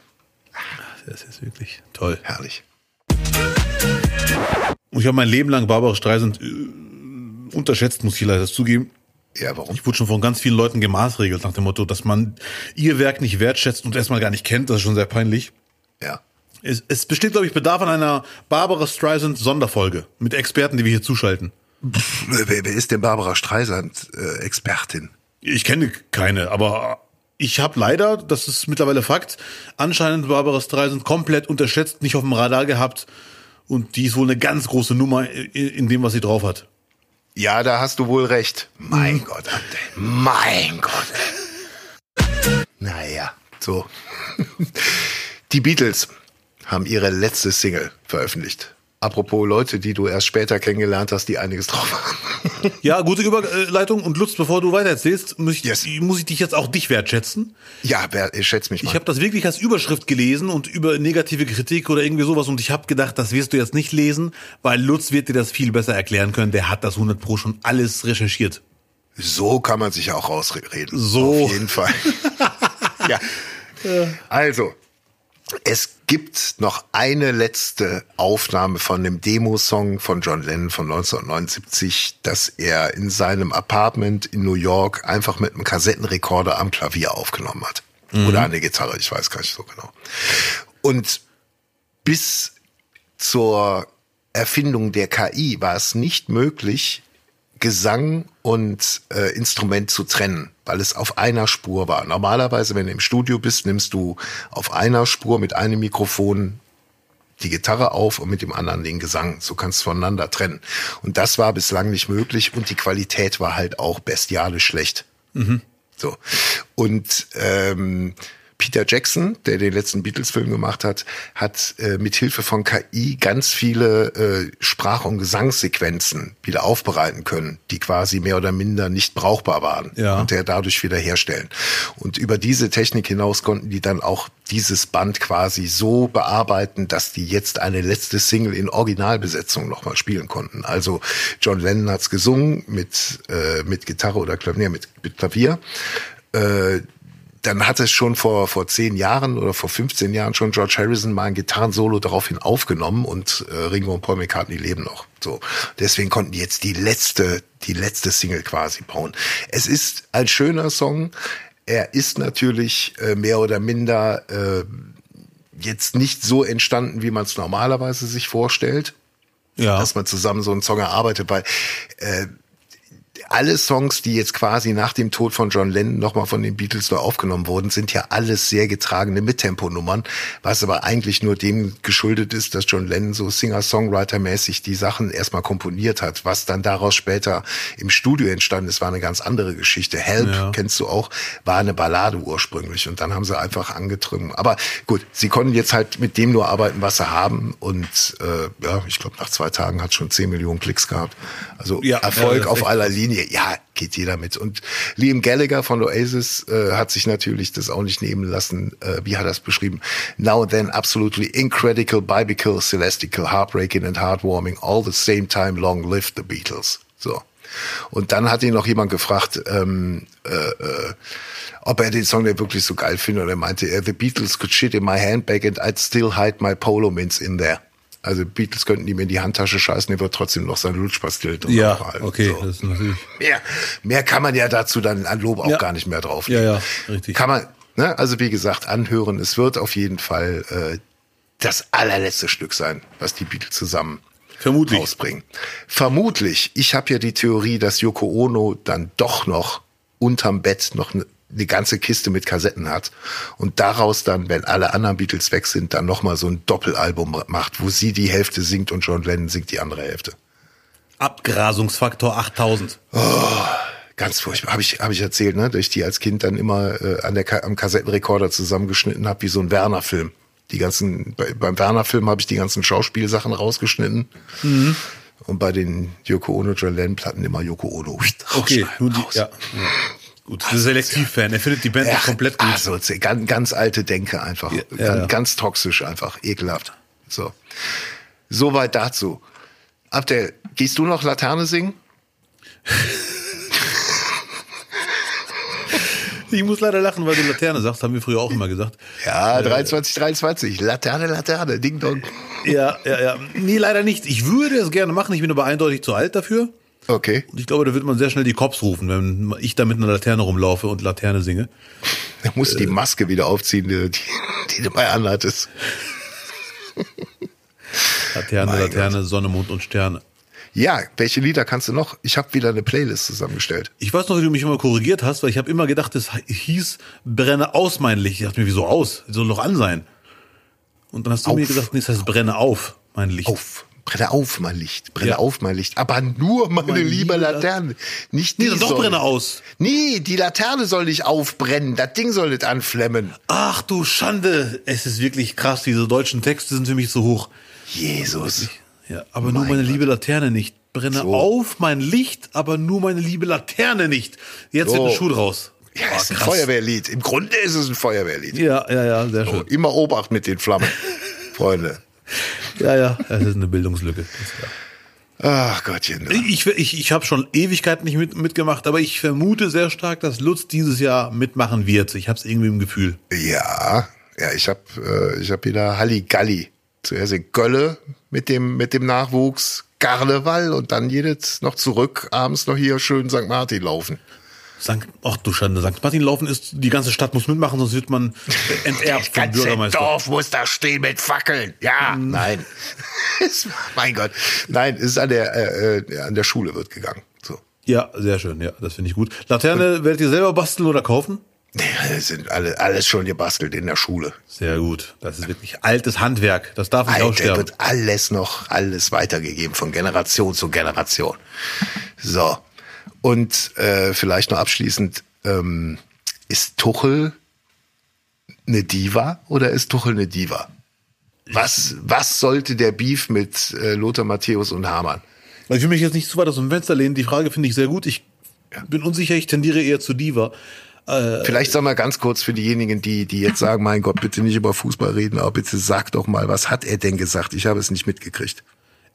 Das ist wirklich toll. Herrlich. Und ich habe mein Leben lang Barbara Streisand äh, unterschätzt, muss ich leider zugeben. Ja, warum? Ich wurde schon von ganz vielen Leuten gemaßregelt nach dem Motto, dass man ihr Werk nicht wertschätzt und erstmal gar nicht kennt. Das ist schon sehr peinlich. Ja. Es, es besteht, glaube ich, Bedarf an einer Barbara Streisand Sonderfolge mit Experten, die wir hier zuschalten. Pff, wer, wer ist denn Barbara Streisand äh, Expertin? Ich kenne keine, aber ich habe leider, das ist mittlerweile Fakt, anscheinend Barbara Streisand komplett unterschätzt, nicht auf dem Radar gehabt und die ist wohl eine ganz große Nummer in dem, was sie drauf hat. Ja, da hast du wohl recht. Mein hm. Gott, Abdel. Mein Gott. Naja, so. Die Beatles haben ihre letzte Single veröffentlicht. Apropos Leute, die du erst später kennengelernt hast, die einiges drauf haben. Ja, gute Überleitung. Und Lutz, bevor du weiter erzählst, muss ich, yes. muss ich dich jetzt auch dich wertschätzen. Ja, ich schätze mich mal. Ich habe das wirklich als Überschrift gelesen und über negative Kritik oder irgendwie sowas und ich habe gedacht, das wirst du jetzt nicht lesen, weil Lutz wird dir das viel besser erklären können. Der hat das 100 Pro schon alles recherchiert. So kann man sich auch rausreden. So. Auf jeden Fall. ja. Also, es gibt noch eine letzte Aufnahme von dem Demo-Song von John Lennon von 1979, dass er in seinem Apartment in New York einfach mit einem Kassettenrekorder am Klavier aufgenommen hat. Mhm. Oder an der Gitarre, ich weiß gar nicht so genau. Und bis zur Erfindung der KI war es nicht möglich, Gesang und äh, Instrument zu trennen, weil es auf einer Spur war. Normalerweise, wenn du im Studio bist, nimmst du auf einer Spur mit einem Mikrofon die Gitarre auf und mit dem anderen den Gesang. So kannst du voneinander trennen. Und das war bislang nicht möglich und die Qualität war halt auch bestialisch schlecht. Mhm. So. Und ähm, Peter Jackson, der den letzten Beatles-Film gemacht hat, hat äh, mit Hilfe von KI ganz viele äh, Sprach- und Gesangssequenzen wieder aufbereiten können, die quasi mehr oder minder nicht brauchbar waren ja. und der dadurch wieder herstellen. Und über diese Technik hinaus konnten die dann auch dieses Band quasi so bearbeiten, dass die jetzt eine letzte Single in Originalbesetzung nochmal spielen konnten. Also John Lennon hat's gesungen mit äh, mit Gitarre oder Klavier, mit, mit Klavier. Äh, dann hat es schon vor, vor zehn Jahren oder vor 15 Jahren schon George Harrison mal ein Gitarrensolo daraufhin aufgenommen und äh, Ringo und Paul McCartney leben noch. So. Deswegen konnten die jetzt die letzte, die letzte Single quasi bauen. Es ist ein schöner Song. Er ist natürlich äh, mehr oder minder äh, jetzt nicht so entstanden, wie man es normalerweise sich vorstellt. Ja. Dass man zusammen so einen Song erarbeitet, weil äh, alle Songs, die jetzt quasi nach dem Tod von John Lennon nochmal von den Beatles neu aufgenommen wurden, sind ja alles sehr getragene Mittempo-Nummern, was aber eigentlich nur dem geschuldet ist, dass John Lennon so Singer-Songwriter-mäßig die Sachen erstmal komponiert hat. Was dann daraus später im Studio entstanden ist, war eine ganz andere Geschichte. Help, ja. kennst du auch, war eine Ballade ursprünglich und dann haben sie einfach angetrieben. Aber gut, sie konnten jetzt halt mit dem nur arbeiten, was sie haben und äh, ja, ich glaube, nach zwei Tagen hat schon 10 Millionen Klicks gehabt. Also ja, Erfolg ja, auf aller Linie ja, geht jeder mit. Und Liam Gallagher von Oasis äh, hat sich natürlich das auch nicht nehmen lassen. Äh, wie hat er es beschrieben? Now then, absolutely incredible, biblical, celestial, heartbreaking and heartwarming, all the same time, long live the Beatles. So. Und dann hat ihn noch jemand gefragt, ähm, äh, äh, ob er den Song denn wirklich so geil findet. Und er meinte, The Beatles could shit in my handbag and I'd still hide my polo mints in there. Also Beatles könnten ihm in die Handtasche scheißen, er wird trotzdem noch seine Lutschpastillen Ja, okay, so. das ist natürlich. Mehr, mehr kann man ja dazu dann an Lob auch ja. gar nicht mehr drauf. Ja, ja, richtig. Kann man, ne? also wie gesagt, anhören. Es wird auf jeden Fall äh, das allerletzte Stück sein, was die Beatles zusammen Vermutlich. rausbringen. Vermutlich. Ich habe ja die Theorie, dass Yoko Ono dann doch noch unterm Bett noch eine eine ganze Kiste mit Kassetten hat und daraus dann, wenn alle anderen Beatles weg sind, dann nochmal so ein Doppelalbum macht, wo sie die Hälfte singt und John Lennon singt die andere Hälfte. Abgrasungsfaktor 8000. Oh, ganz furchtbar. Habe ich, hab ich erzählt, ne? dass ich die als Kind dann immer äh, an der, am Kassettenrekorder zusammengeschnitten habe, wie so ein Werner-Film. Die ganzen, bei, beim Werner-Film habe ich die ganzen Schauspielsachen rausgeschnitten. Mhm. Und bei den Yoko Ono John Lennon Platten immer Yoko Ono. Okay, nun die, ja. Gut, also, Selektiv-Fan. Er findet die Band ja, komplett gut. Also ganz, ganz alte Denke einfach. Ja, ganz, ja. ganz toxisch einfach. Ekelhaft. So. Soweit dazu. Abdel, gehst du noch Laterne singen? Ich muss leider lachen, weil du Laterne sagst, haben wir früher auch immer gesagt. Ja, 23, 23, Laterne, Laterne, Ding Dong. Ja, ja, ja. Nee, leider nicht. Ich würde es gerne machen, ich bin aber eindeutig zu alt dafür. Okay. Und ich glaube, da wird man sehr schnell die Cops rufen, wenn ich da mit einer Laterne rumlaufe und Laterne singe. Da musst du die Maske wieder aufziehen, die, die, die du bei anhattest. Laterne, Mein Laterne, Gott. Sonne, Mond und Sterne. Ja, welche Lieder kannst du noch? Ich habe wieder eine Playlist zusammengestellt. Ich weiß noch, wie du mich immer korrigiert hast, weil ich habe immer gedacht, es hieß brenne aus mein Licht. Ich dachte mir, wieso aus? Soll doch an sein. Und dann hast du Auf. mir gesagt, nee, es heißt brenne auf mein Licht. Auf. Brenne auf, mein Licht. Brenne Ja. auf, mein Licht. Aber nur meine, Meine liebe liebe Lat- Laterne. Nicht die Nee, dann doch brenne aus. Nee, die Laterne soll nicht aufbrennen. Das Ding soll nicht anflemmen. Ach du Schande. Es ist wirklich krass. Diese deutschen Texte sind für mich so hoch. Jesus. Ja, aber nur Mein meine Gott. liebe Laterne nicht. Brenne So. auf mein Licht, aber nur meine liebe Laterne nicht. Jetzt So. wird ein Schuh draus. Ja, Ah, ist ein krass. Feuerwehrlied. Im Grunde ist es ein Feuerwehrlied. Ja, ja, ja, sehr schön. Immer Obacht mit den Flammen, Freunde. Ja, ja, es ist eine Bildungslücke. Ach Gottchen. Ich, ich, ich habe schon Ewigkeiten nicht mit, mitgemacht, aber ich vermute sehr stark, dass Lutz dieses Jahr mitmachen wird. Ich habe es irgendwie im Gefühl. Ja, ja, ich habe äh, ich hab wieder Halligalli. Zuerst in Gölle mit dem, mit dem Nachwuchs, Karneval und dann jedes noch zurück, abends noch hier schön St. Martin laufen. Sankt, ach du Schande, St. Martin laufen ist, die ganze Stadt muss mitmachen, sonst wird man enterbt vom Bürgermeister. Dorf muss da stehen mit Fackeln. Ja, nein. Es- mein Gott. Nein, es ist an der, äh, äh, an der Schule wird gegangen. So. Ja, sehr schön, ja, das finde ich gut. Laterne werdet ihr selber basteln oder kaufen? Ja, das sind alle, alles schon gebastelt in der Schule. Sehr gut. Das ist wirklich altes Handwerk. Das darf nicht Alter, aussterben. wird alles noch, alles weitergegeben von Generation zu Generation. So. Und äh, vielleicht noch abschließend, ähm, ist Tuchel eine Diva oder ist Tuchel eine Diva? Was, was sollte der Beef mit äh, Lothar Matthäus und Hamann? Ich will mich jetzt nicht zu weit aus dem Fenster lehnen. Die Frage finde ich sehr gut. Ich bin unsicher, ich tendiere eher zu Diva. Vielleicht sag mal ganz kurz für diejenigen, die, die jetzt sagen, mein Gott, bitte nicht über Fußball reden, aber bitte sag doch mal, was hat er denn gesagt? Ich habe es nicht mitgekriegt.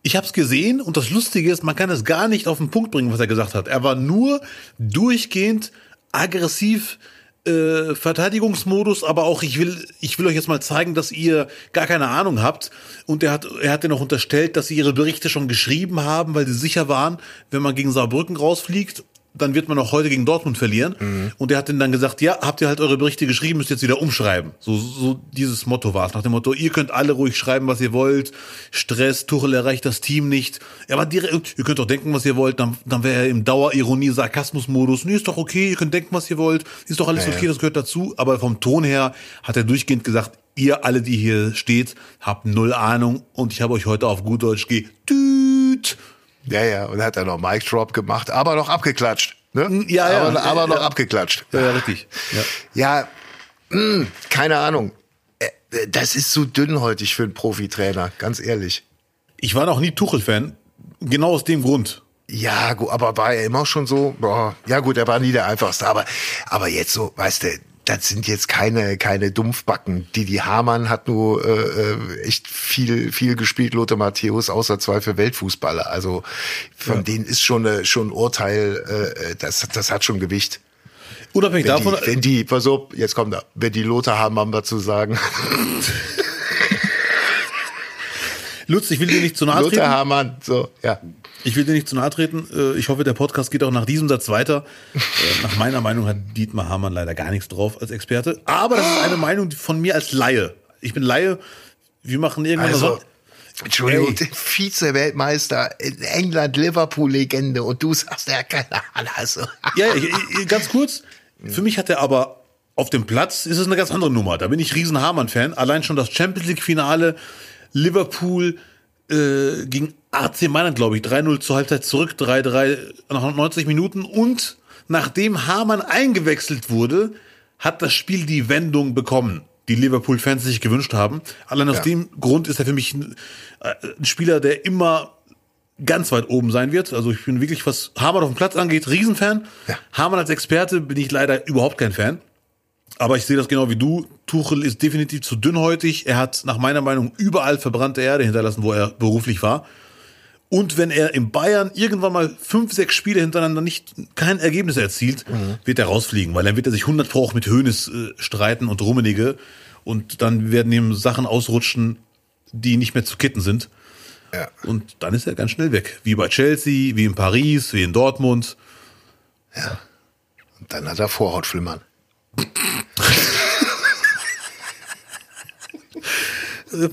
Ich habe es gesehen und das Lustige ist, man kann es gar nicht auf den Punkt bringen, was er gesagt hat. Er war nur durchgehend aggressiv äh, Verteidigungsmodus, aber auch ich will ich will euch jetzt mal zeigen, dass ihr gar keine Ahnung habt und er hat er hat dir noch unterstellt, dass sie ihre Berichte schon geschrieben haben, weil sie sicher waren, wenn man gegen Saarbrücken rausfliegt, dann wird man auch heute gegen Dortmund verlieren. Und er hat dann gesagt, ja, habt ihr halt eure Berichte geschrieben, müsst jetzt wieder umschreiben. So, so dieses Motto war es. Nach dem Motto, ihr könnt alle ruhig schreiben, was ihr wollt. Stress, Tuchel erreicht das Team nicht. Er war direkt, ihr könnt doch denken, was ihr wollt. Dann, dann wäre er im Dauerironie, Sarkasmus-Modus. Nee, ist doch okay, ihr könnt denken, was ihr wollt. Ist doch alles ja. okay, das gehört dazu. Aber vom Ton her hat er durchgehend gesagt, ihr alle, die hier steht, habt null Ahnung und ich habe euch heute auf gut Deutsch getüt. Ja, ja, und hat er noch Mic Drop gemacht, aber noch abgeklatscht. Ne? Ja, ja, aber, aber ja, noch ja. abgeklatscht. Ja, ja, richtig. Ja. Mh, keine Ahnung. Äh, äh, Das ist zu dünnhäutig für einen Profitrainer, ganz ehrlich. Ich war noch nie Tuchel-Fan, genau aus dem Grund. Ja, gut, aber war er immer schon so? Boah, ja gut, er war nie der einfachste, aber, aber jetzt so, weißt du, das sind jetzt keine, keine Dumpfbacken. Die, die Hamann hat nur äh, äh, echt viel, viel gespielt, Lothar Matthäus, außer Zweifel Weltfußballer. Also von denen ist schon, äh, schon ein Urteil, äh, das, das hat schon Gewicht. Unabhängig Wenn davon, die, wenn die, pass auf, jetzt kommt er, wenn die Lothar Hamann dazu sagen, Lutz, ich will dir nicht zu nahe Lothar treten. Hamann, so, ja. Ich will dir nicht zu nahe treten. Äh, Ich hoffe, der Podcast geht auch nach diesem Satz weiter. Äh, Nach meiner Meinung hat Dietmar Hamann leider gar nichts drauf als Experte. Aber das ist eine Meinung von mir als Laie. Ich bin Laie. Wir machen irgendwann Also, so. Entschuldigung. Vize-Weltmeister in England, Liverpool-Legende und du sagst ja keine Ahnung. Also. Ja, ganz kurz. Für mich hat er aber auf dem Platz ist es eine ganz andere Nummer. Da bin ich riesen Hamann-Fan. Allein schon das Champions League-Finale Liverpool äh, gegen AC Mailand, glaube ich, 3-0 zur Halbzeit zurück, 3-3 nach 90 Minuten. Und nachdem Hamann eingewechselt wurde, hat das Spiel die Wendung bekommen, die Liverpool-Fans sich gewünscht haben. Allein aus Ja. dem Grund ist er für mich ein, äh, ein Spieler, der immer ganz weit oben sein wird. Also ich bin wirklich, was Hamann auf dem Platz angeht, Riesenfan. Ja. Hamann als Experte bin ich leider überhaupt kein Fan. Aber ich sehe das genau wie du. Tuchel ist definitiv zu dünnhäutig. Er hat nach meiner Meinung überall verbrannte Erde hinterlassen, wo er beruflich war. Und wenn er in Bayern irgendwann mal fünf, sechs Spiele hintereinander nicht kein Ergebnis erzielt, mhm. wird er rausfliegen, weil dann wird er sich 100 Pro auch mit Hönes äh, streiten und Rummenige und dann werden ihm Sachen ausrutschen, die nicht mehr zu kitten sind. Ja. Und dann ist er ganz schnell weg. Wie bei Chelsea, wie in Paris, wie in Dortmund. Ja. Und dann hat er Vorhautflimmern.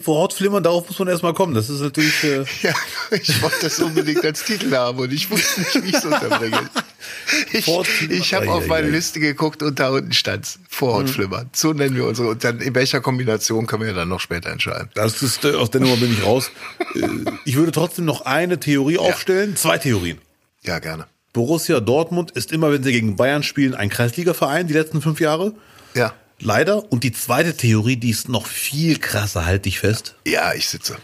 Vor Ort flimmern, darauf muss man erstmal kommen. Das ist natürlich. Äh ja, ich wollte das unbedingt als Titel haben und ich wusste nicht, wie ich es unterbringe. Ich, ich habe auf meine Liste geguckt und da unten stand Vorhautflimmern. Mhm. So nennen wir unsere. Und dann in welcher Kombination können wir dann noch später entscheiden. Das ist, äh, aus der Nummer bin ich raus. Äh, ich würde trotzdem noch eine Theorie aufstellen. Ja. Zwei Theorien. Ja, gerne. Borussia Dortmund ist immer, wenn sie gegen Bayern spielen, ein Kreisligaverein die letzten fünf Jahre. Ja. Leider. Und die zweite Theorie, die ist noch viel krasser, halte ich fest. Ja, ich sitze.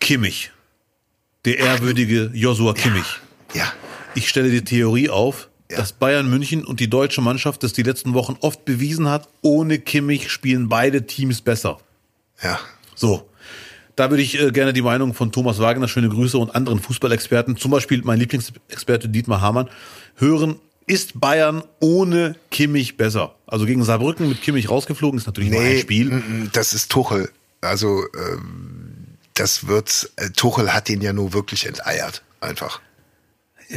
Kimmich. Der ehrwürdige Joshua Kimmich. Ja. ja. Ich stelle die Theorie auf, ja. dass Bayern München und die deutsche Mannschaft das die letzten Wochen oft bewiesen hat, ohne Kimmich spielen beide Teams besser. Ja. So. Da würde ich äh, gerne die Meinung von Thomas Wagner, schöne Grüße und anderen Fußballexperten, zum Beispiel mein Lieblingsexperte Dietmar Hamann, hören. Ist Bayern ohne Kimmich besser? Also gegen Saarbrücken mit Kimmich rausgeflogen ist natürlich nee, nur ein Spiel. Das ist Tuchel. Also ähm, das wird. Äh, Tuchel hat ihn ja nur wirklich enteiert, einfach. Äh,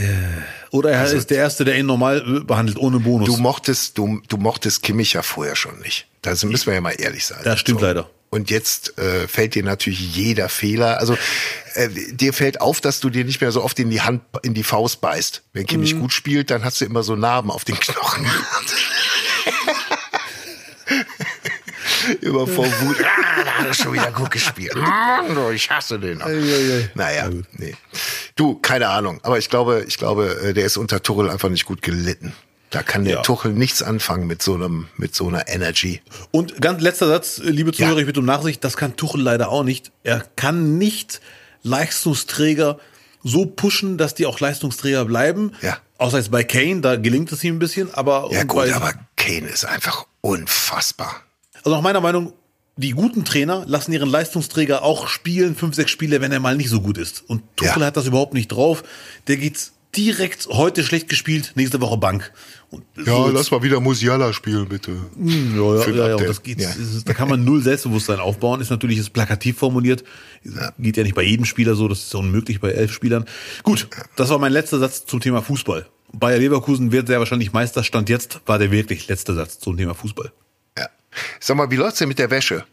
oder er also, ist der Erste, der ihn normal behandelt, ohne Bonus. Du mochtest, du, du mochtest Kimmich ja vorher schon nicht. Da müssen wir ja mal ehrlich sein. Das stimmt so. leider. Und jetzt äh, fällt dir natürlich jeder Fehler. Also äh, dir fällt auf, dass du dir nicht mehr so oft in die Hand, in die Faust beißt. Wenn Kimmich mhm. gut spielt, dann hast du immer so Narben auf den Knochen. immer vor Wut. Ah, da hat er schon wieder gut gespielt. Mann, ich hasse den. Ei, ei, ei. Naja, nee. Du, keine Ahnung. Aber ich glaube, ich glaube, äh, der ist unter Tuchel einfach nicht gut gelitten. Da kann der ja. Tuchel nichts anfangen mit so einem, mit so einer Energy. Und ganz letzter Satz, liebe Zuhörer, ja. ich bitte um Nachsicht, das kann Tuchel leider auch nicht. Er kann nicht Leistungsträger so pushen, dass die auch Leistungsträger bleiben. Ja. Außer jetzt bei Kane, da gelingt es ihm ein bisschen, aber. Ja gut, aber Kane ist einfach unfassbar. Also nach meiner Meinung, die guten Trainer lassen ihren Leistungsträger auch spielen, fünf, sechs Spiele, wenn er mal nicht so gut ist. Und Tuchel ja. hat das überhaupt nicht drauf. Der geht direkt heute schlecht gespielt, nächste Woche Bank. Und ja, lass mal wieder Musiala spielen, bitte. Hm, ja, ja, ja, ja, das geht, ja. Ist, da kann man null Selbstbewusstsein aufbauen, ist natürlich ist plakativ formuliert. Ja. Geht ja nicht bei jedem Spieler so, das ist unmöglich bei elf Spielern. Gut, das war mein letzter Satz zum Thema Fußball. Bayer Leverkusen wird sehr wahrscheinlich Meisterstand jetzt, war der wirklich letzte Satz zum Thema Fußball. Ja. Sag mal, wie läuft's denn mit der Wäsche?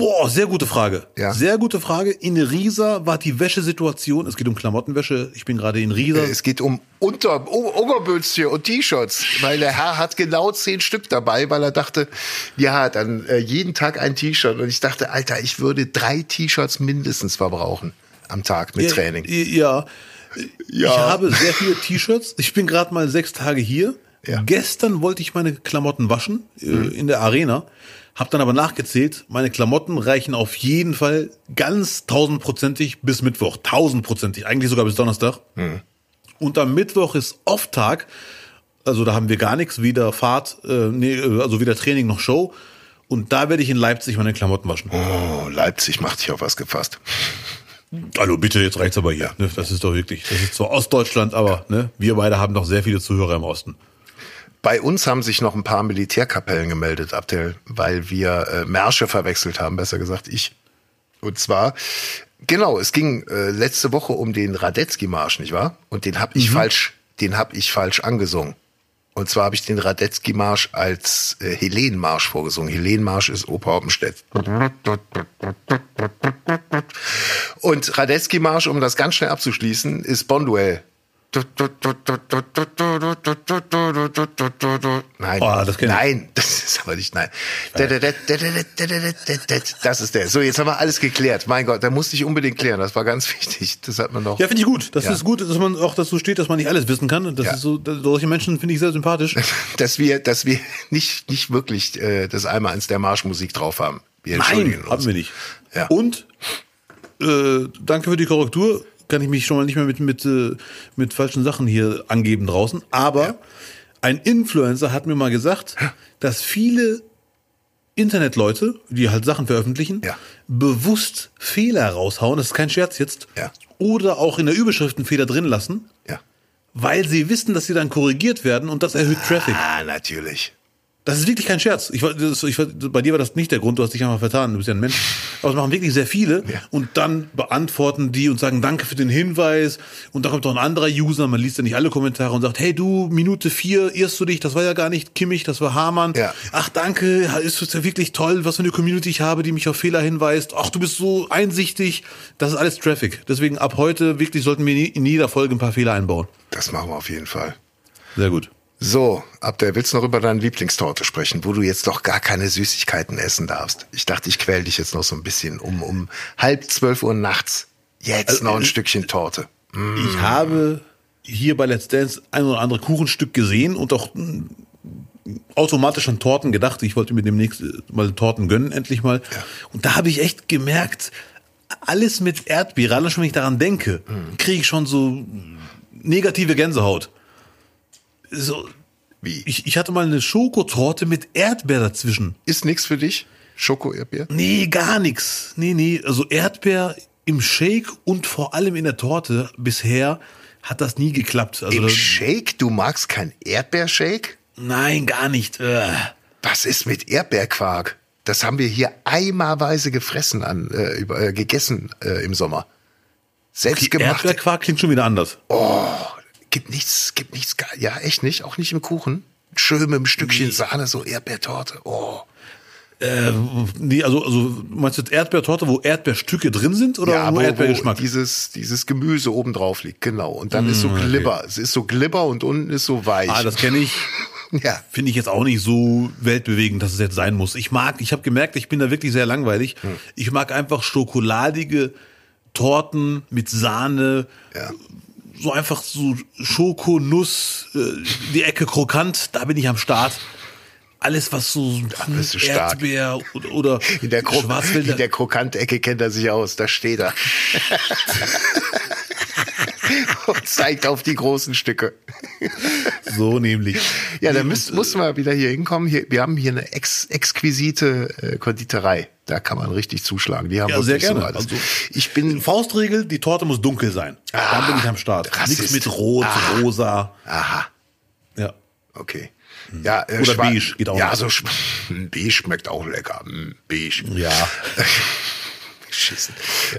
Boah, sehr gute Frage. Ja. Sehr gute Frage. In Riesa war die Wäschesituation, es geht um Klamottenwäsche, ich bin gerade in Riesa. Es geht um Unter Oberbülzchen und T-Shirts, weil der Herr hat genau zehn Stück dabei, weil er dachte, ja, dann äh, jeden Tag ein T-Shirt. Und ich dachte, Alter, ich würde drei T-Shirts mindestens verbrauchen am Tag mit ja, Training. Ja. ja. Ich habe sehr viele T-Shirts. Ich bin gerade mal sechs Tage hier. Ja. Gestern wollte ich meine Klamotten waschen äh, mhm. in der Arena. Hab dann aber nachgezählt, meine Klamotten reichen auf jeden Fall ganz tausendprozentig bis Mittwoch. Tausendprozentig, eigentlich sogar bis Donnerstag. Mhm. Und am Mittwoch ist Off-Tag. Also da haben wir gar nichts, weder Fahrt, äh, nee, äh, also weder Training noch Show. Und da werde ich in Leipzig meine Klamotten waschen. Oh, Leipzig macht sich auf was gefasst. Hallo, bitte, jetzt reicht's aber hier. Ne? Das ist doch wirklich, das ist zwar Ostdeutschland, aber ne, wir beide haben doch sehr viele Zuhörer im Osten. Bei uns haben sich noch ein paar Militärkapellen gemeldet, Abdel, weil wir äh, Märsche verwechselt haben, besser gesagt ich. Und zwar, genau, es ging äh, letzte Woche um den Radetzky-Marsch, nicht wahr? Und den habe ich mhm. falsch, den habe ich falsch angesungen. Und zwar habe ich den Radetzky-Marsch als äh, Helen-Marsch vorgesungen. Helen-Marsch ist Oper Oppenstedt. Und Radetzky-Marsch, um das ganz schnell abzuschließen, ist Bonduell. Nein, oh, das nein, das ist aber nicht nein. Das ist der. So, jetzt haben wir alles geklärt. Mein Gott, da musste ich unbedingt klären. Das war ganz wichtig. Das hat man noch. Ja, finde ich gut. Das ja. ist gut, dass man auch dazu steht, dass man nicht alles wissen kann. Das ja. ist so, solche Menschen finde ich sehr sympathisch. dass wir, dass wir nicht, nicht wirklich äh, das einmal eins der Marschmusik drauf haben. Wir Nein, haben wir nicht. Ja. Und äh, danke für die Korrektur kann ich mich schon mal nicht mehr mit, mit, äh, mit falschen Sachen hier angeben draußen. Aber ja. ein Influencer hat mir mal gesagt, dass viele Internetleute, die halt Sachen veröffentlichen, Ja. bewusst Fehler raushauen, das ist kein Scherz jetzt, Ja. oder auch in der Überschrift einen Fehler drin lassen, Ja. weil sie wissen, dass sie dann korrigiert werden und das erhöht Traffic. Ah, natürlich. Das ist wirklich kein Scherz. Ich, das, ich, bei dir war das nicht der Grund, du hast dich einfach vertan, du bist ja ein Mensch. Aber das machen wirklich sehr viele Ja. und dann beantworten die und sagen Danke für den Hinweis und dann kommt doch ein anderer User, man liest ja nicht alle Kommentare und sagt, hey du, Minute vier, irrst du dich, das war ja gar nicht Kimmich, das war Hamann. Ja. Ach danke, ist es ja wirklich toll, was für eine Community ich habe, die mich auf Fehler hinweist. Ach, du bist so einsichtig. Das ist alles Traffic. Deswegen ab heute wirklich sollten wir in jeder Folge ein paar Fehler einbauen. Das machen wir auf jeden Fall. Sehr gut. So, Abdel, willst du noch über deine Lieblingstorte sprechen, wo du jetzt doch gar keine Süßigkeiten essen darfst? Ich dachte, ich quäl dich jetzt noch so ein bisschen um, um halb zwölf Uhr nachts. Jetzt noch ein Stückchen Torte. Ich habe hier bei Let's Dance ein oder andere Kuchenstück gesehen und auch mm, automatisch an Torten gedacht. Ich wollte mir demnächst äh, mal Torten gönnen, endlich mal. Und da habe ich echt gemerkt, alles mit Erdbeere, allein schon wenn ich daran denke, kriege ich schon so negative Gänsehaut. So, Wie? ich, ich hatte mal eine Schokotorte mit Erdbeer dazwischen. Ist nix für dich? Schoko-Erdbeer? Nee, gar nix. Nee, nee. Also Erdbeer im Shake und vor allem in der Torte bisher hat das nie geklappt. Also Im Shake? Du magst kein Erdbeershake? nein, gar nicht. Äh. Was ist mit Erdbeerquark? Das haben wir hier eimerweise gefressen an, äh, über, äh, gegessen äh, im Sommer. Selbstgemacht. Erdbeerquark klingt schon wieder anders. Oh, gibt nichts, gibt nichts. ge- Ja, echt nicht? Auch nicht im Kuchen? Schön mit einem Stückchen Sahne, so Erdbeertorte. Oh. Äh, nee, also, also meinst du jetzt Erdbeertorte, wo Erdbeerstücke drin sind oder ja, nur Erdbeergeschmack? dieses, dieses Gemüse oben drauf liegt, genau. Und dann ist so Glibber. Es ist so Glibber und unten ist so weich. ah, das kenne ich. ja. Finde ich jetzt auch nicht so weltbewegend, dass es jetzt sein muss. Ich mag, ich habe gemerkt, ich bin da wirklich sehr langweilig. Hm. Ich mag einfach schokoladige Torten mit Sahne, Ja. So einfach so Schoko, Nuss, äh, die Ecke krokant, da bin ich am Start. Alles, was so du stark. Erdbeer oder, In der, Kro in der Krokantecke kennt er sich aus, da steht er. und zeigt auf die großen Stücke. so nämlich. Ja, da und, muss man wieder hier hinkommen. Hier, wir haben hier eine ex, exquisite äh, Konditorei. Da kann man richtig zuschlagen. Die haben Ja, sehr so gerne. alles. Also, ich bin, Faustregel, die Torte muss dunkel sein. Ah, Dann bin ich am Start. Rassist. Nichts mit Rot, Ah. rosa. aha, Ja. okay. Ja, äh, Oder beige geht auch Ja, so sch- beige schmeckt auch lecker. Mm, Beige. Ja. Beschissen.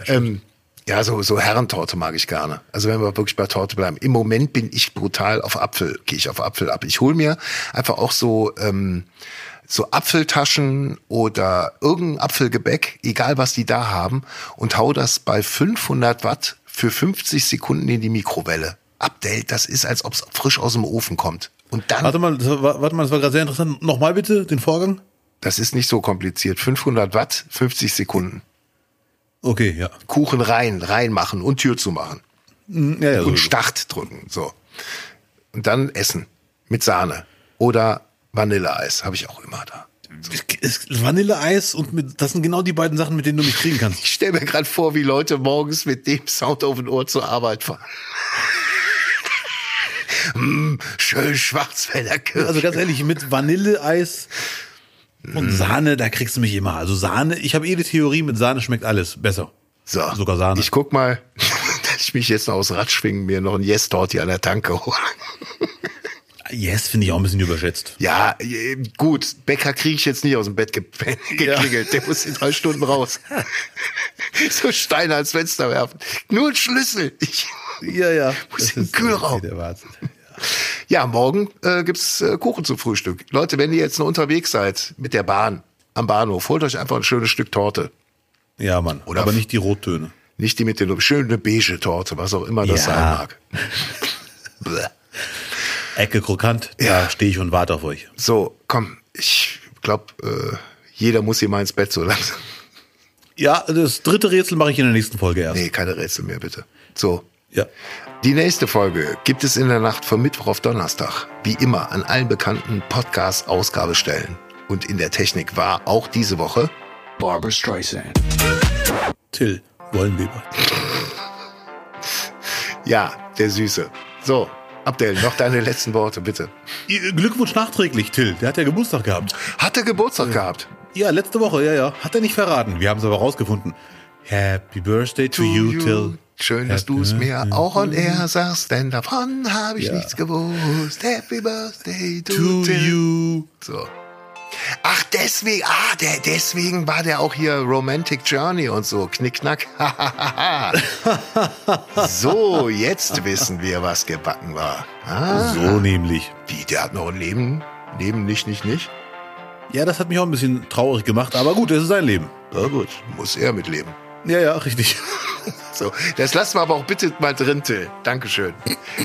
Ähm, ja, so, so Herrentorte mag ich gerne. Also wenn wir wirklich bei Torte bleiben. Im Moment bin ich brutal auf Apfel, gehe ich auf Apfel ab. Ich hole mir einfach auch so, ähm, so Apfeltaschen oder irgendein Apfelgebäck, egal was die da haben, und hau das bei 500 Watt für 50 Sekunden in die Mikrowelle. Abdel, das ist, als ob es frisch aus dem Ofen kommt. Und dann, Warte mal, war, warte mal, das war gerade sehr interessant. Nochmal bitte den Vorgang. das ist nicht so kompliziert. 500 Watt, 50 Sekunden. Okay, ja. Kuchen rein, reinmachen und Tür zu machen. Mm, Ja, ja, so. und Start drücken. So. Und dann essen. Mit Sahne. Oder Vanilleeis. Habe ich auch immer da. Vanilleeis und mit, das sind genau die beiden Sachen, mit denen du mich kriegen kannst. Ich stelle mir gerade vor, wie Leute morgens mit dem Sound auf den Ohr zur Arbeit fahren. mm, schön Schwarzwälder Kirsch. Also ganz ehrlich, mit Vanilleeis und Sahne, da kriegst du mich immer. Also Sahne, ich habe eh die Theorie, mit Sahne schmeckt alles besser. so, sogar Sahne. Ich guck mal, dass ich mich jetzt noch aus Rad schwingen, mir noch ein Yes dort hier an der Tanke hole. Yes, finde ich auch ein bisschen überschätzt. Ja, äh, gut, Bäcker kriege ich jetzt nicht aus dem Bett ge geklingelt. Der muss in drei Stunden raus. so Steine ans Fenster werfen. Nur ein Schlüssel. Ich, Ja, ja. Muss Das in den Kühlraum. der Wahnsinn. Ja, morgen äh, gibt's äh, Kuchen zum Frühstück. Leute, wenn ihr jetzt noch unterwegs seid mit der Bahn am Bahnhof, holt euch einfach ein schönes Stück Torte. Ja, Mann. Oder- aber nicht die Rottöne. Nicht die mit den schöne beige Torte, was auch immer das Ja. sein mag. Ecke krokant, da stehe ich und warte auf euch. so, komm, ich glaube, äh, jeder muss hier mal ins Bett so langsam. Ja, das dritte Rätsel mache ich in der nächsten Folge erst. Nee, keine Rätsel mehr, bitte. So, Ja. Die nächste Folge gibt es in der Nacht von Mittwoch auf Donnerstag. Wie immer an allen bekannten Podcast-Ausgabestellen. Und in der Technik war auch diese Woche Barbara Streisand. Till Wollenweber. Ja, der Süße. So, Abdel, noch deine letzten Worte, bitte. Glückwunsch nachträglich, Till. Der hat ja Geburtstag gehabt. Hat er Geburtstag ja. gehabt? Ja, letzte Woche, ja, ja. Hat er nicht verraten. Wir haben es aber rausgefunden. Happy Birthday to, to you, you, Till. Schön, dass du es mir auch on air sagst, denn davon habe ich ja. nichts gewusst. Happy Birthday to, to you. So. Ach, deswegen, ah, der, deswegen war der auch hier Romantic Journey und so. Knickknack. so, jetzt wissen wir, was gebacken war. Ah. So nämlich. Wie, der hat noch ein Leben? Leben nicht, nicht, nicht? Ja, das hat mich auch ein bisschen traurig gemacht, aber gut, das ist sein Leben. Ja gut, muss er mitleben. Ja, ja, richtig. So, das lassen wir aber auch bitte mal drin, Till. Dankeschön.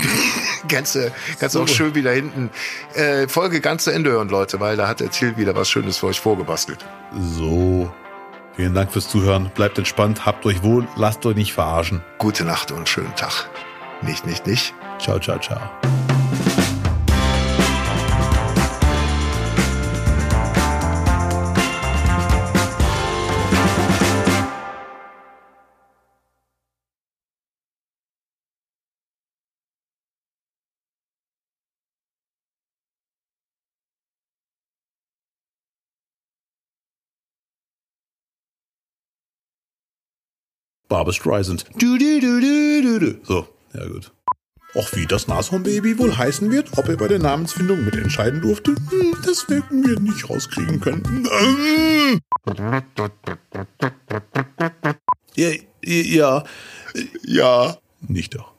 kannst du kannst so. auch schön wieder hinten äh, Folge ganz zu Ende hören, Leute, weil da hat der Till wieder was Schönes für euch vorgebastelt. So. Vielen Dank fürs Zuhören. Bleibt entspannt, habt euch wohl, lasst euch nicht verarschen. Gute Nacht und schönen Tag. Nicht, nicht, nicht. Ciao, ciao, ciao. Barbara Streisand. Du, du, du, du, du, du. So, ja gut. Och, wie das Nashornbaby wohl heißen wird, ob er bei der Namensfindung mitentscheiden durfte, hm, das werden wir nicht rauskriegen können. Ja, ja, ja. Nicht doch.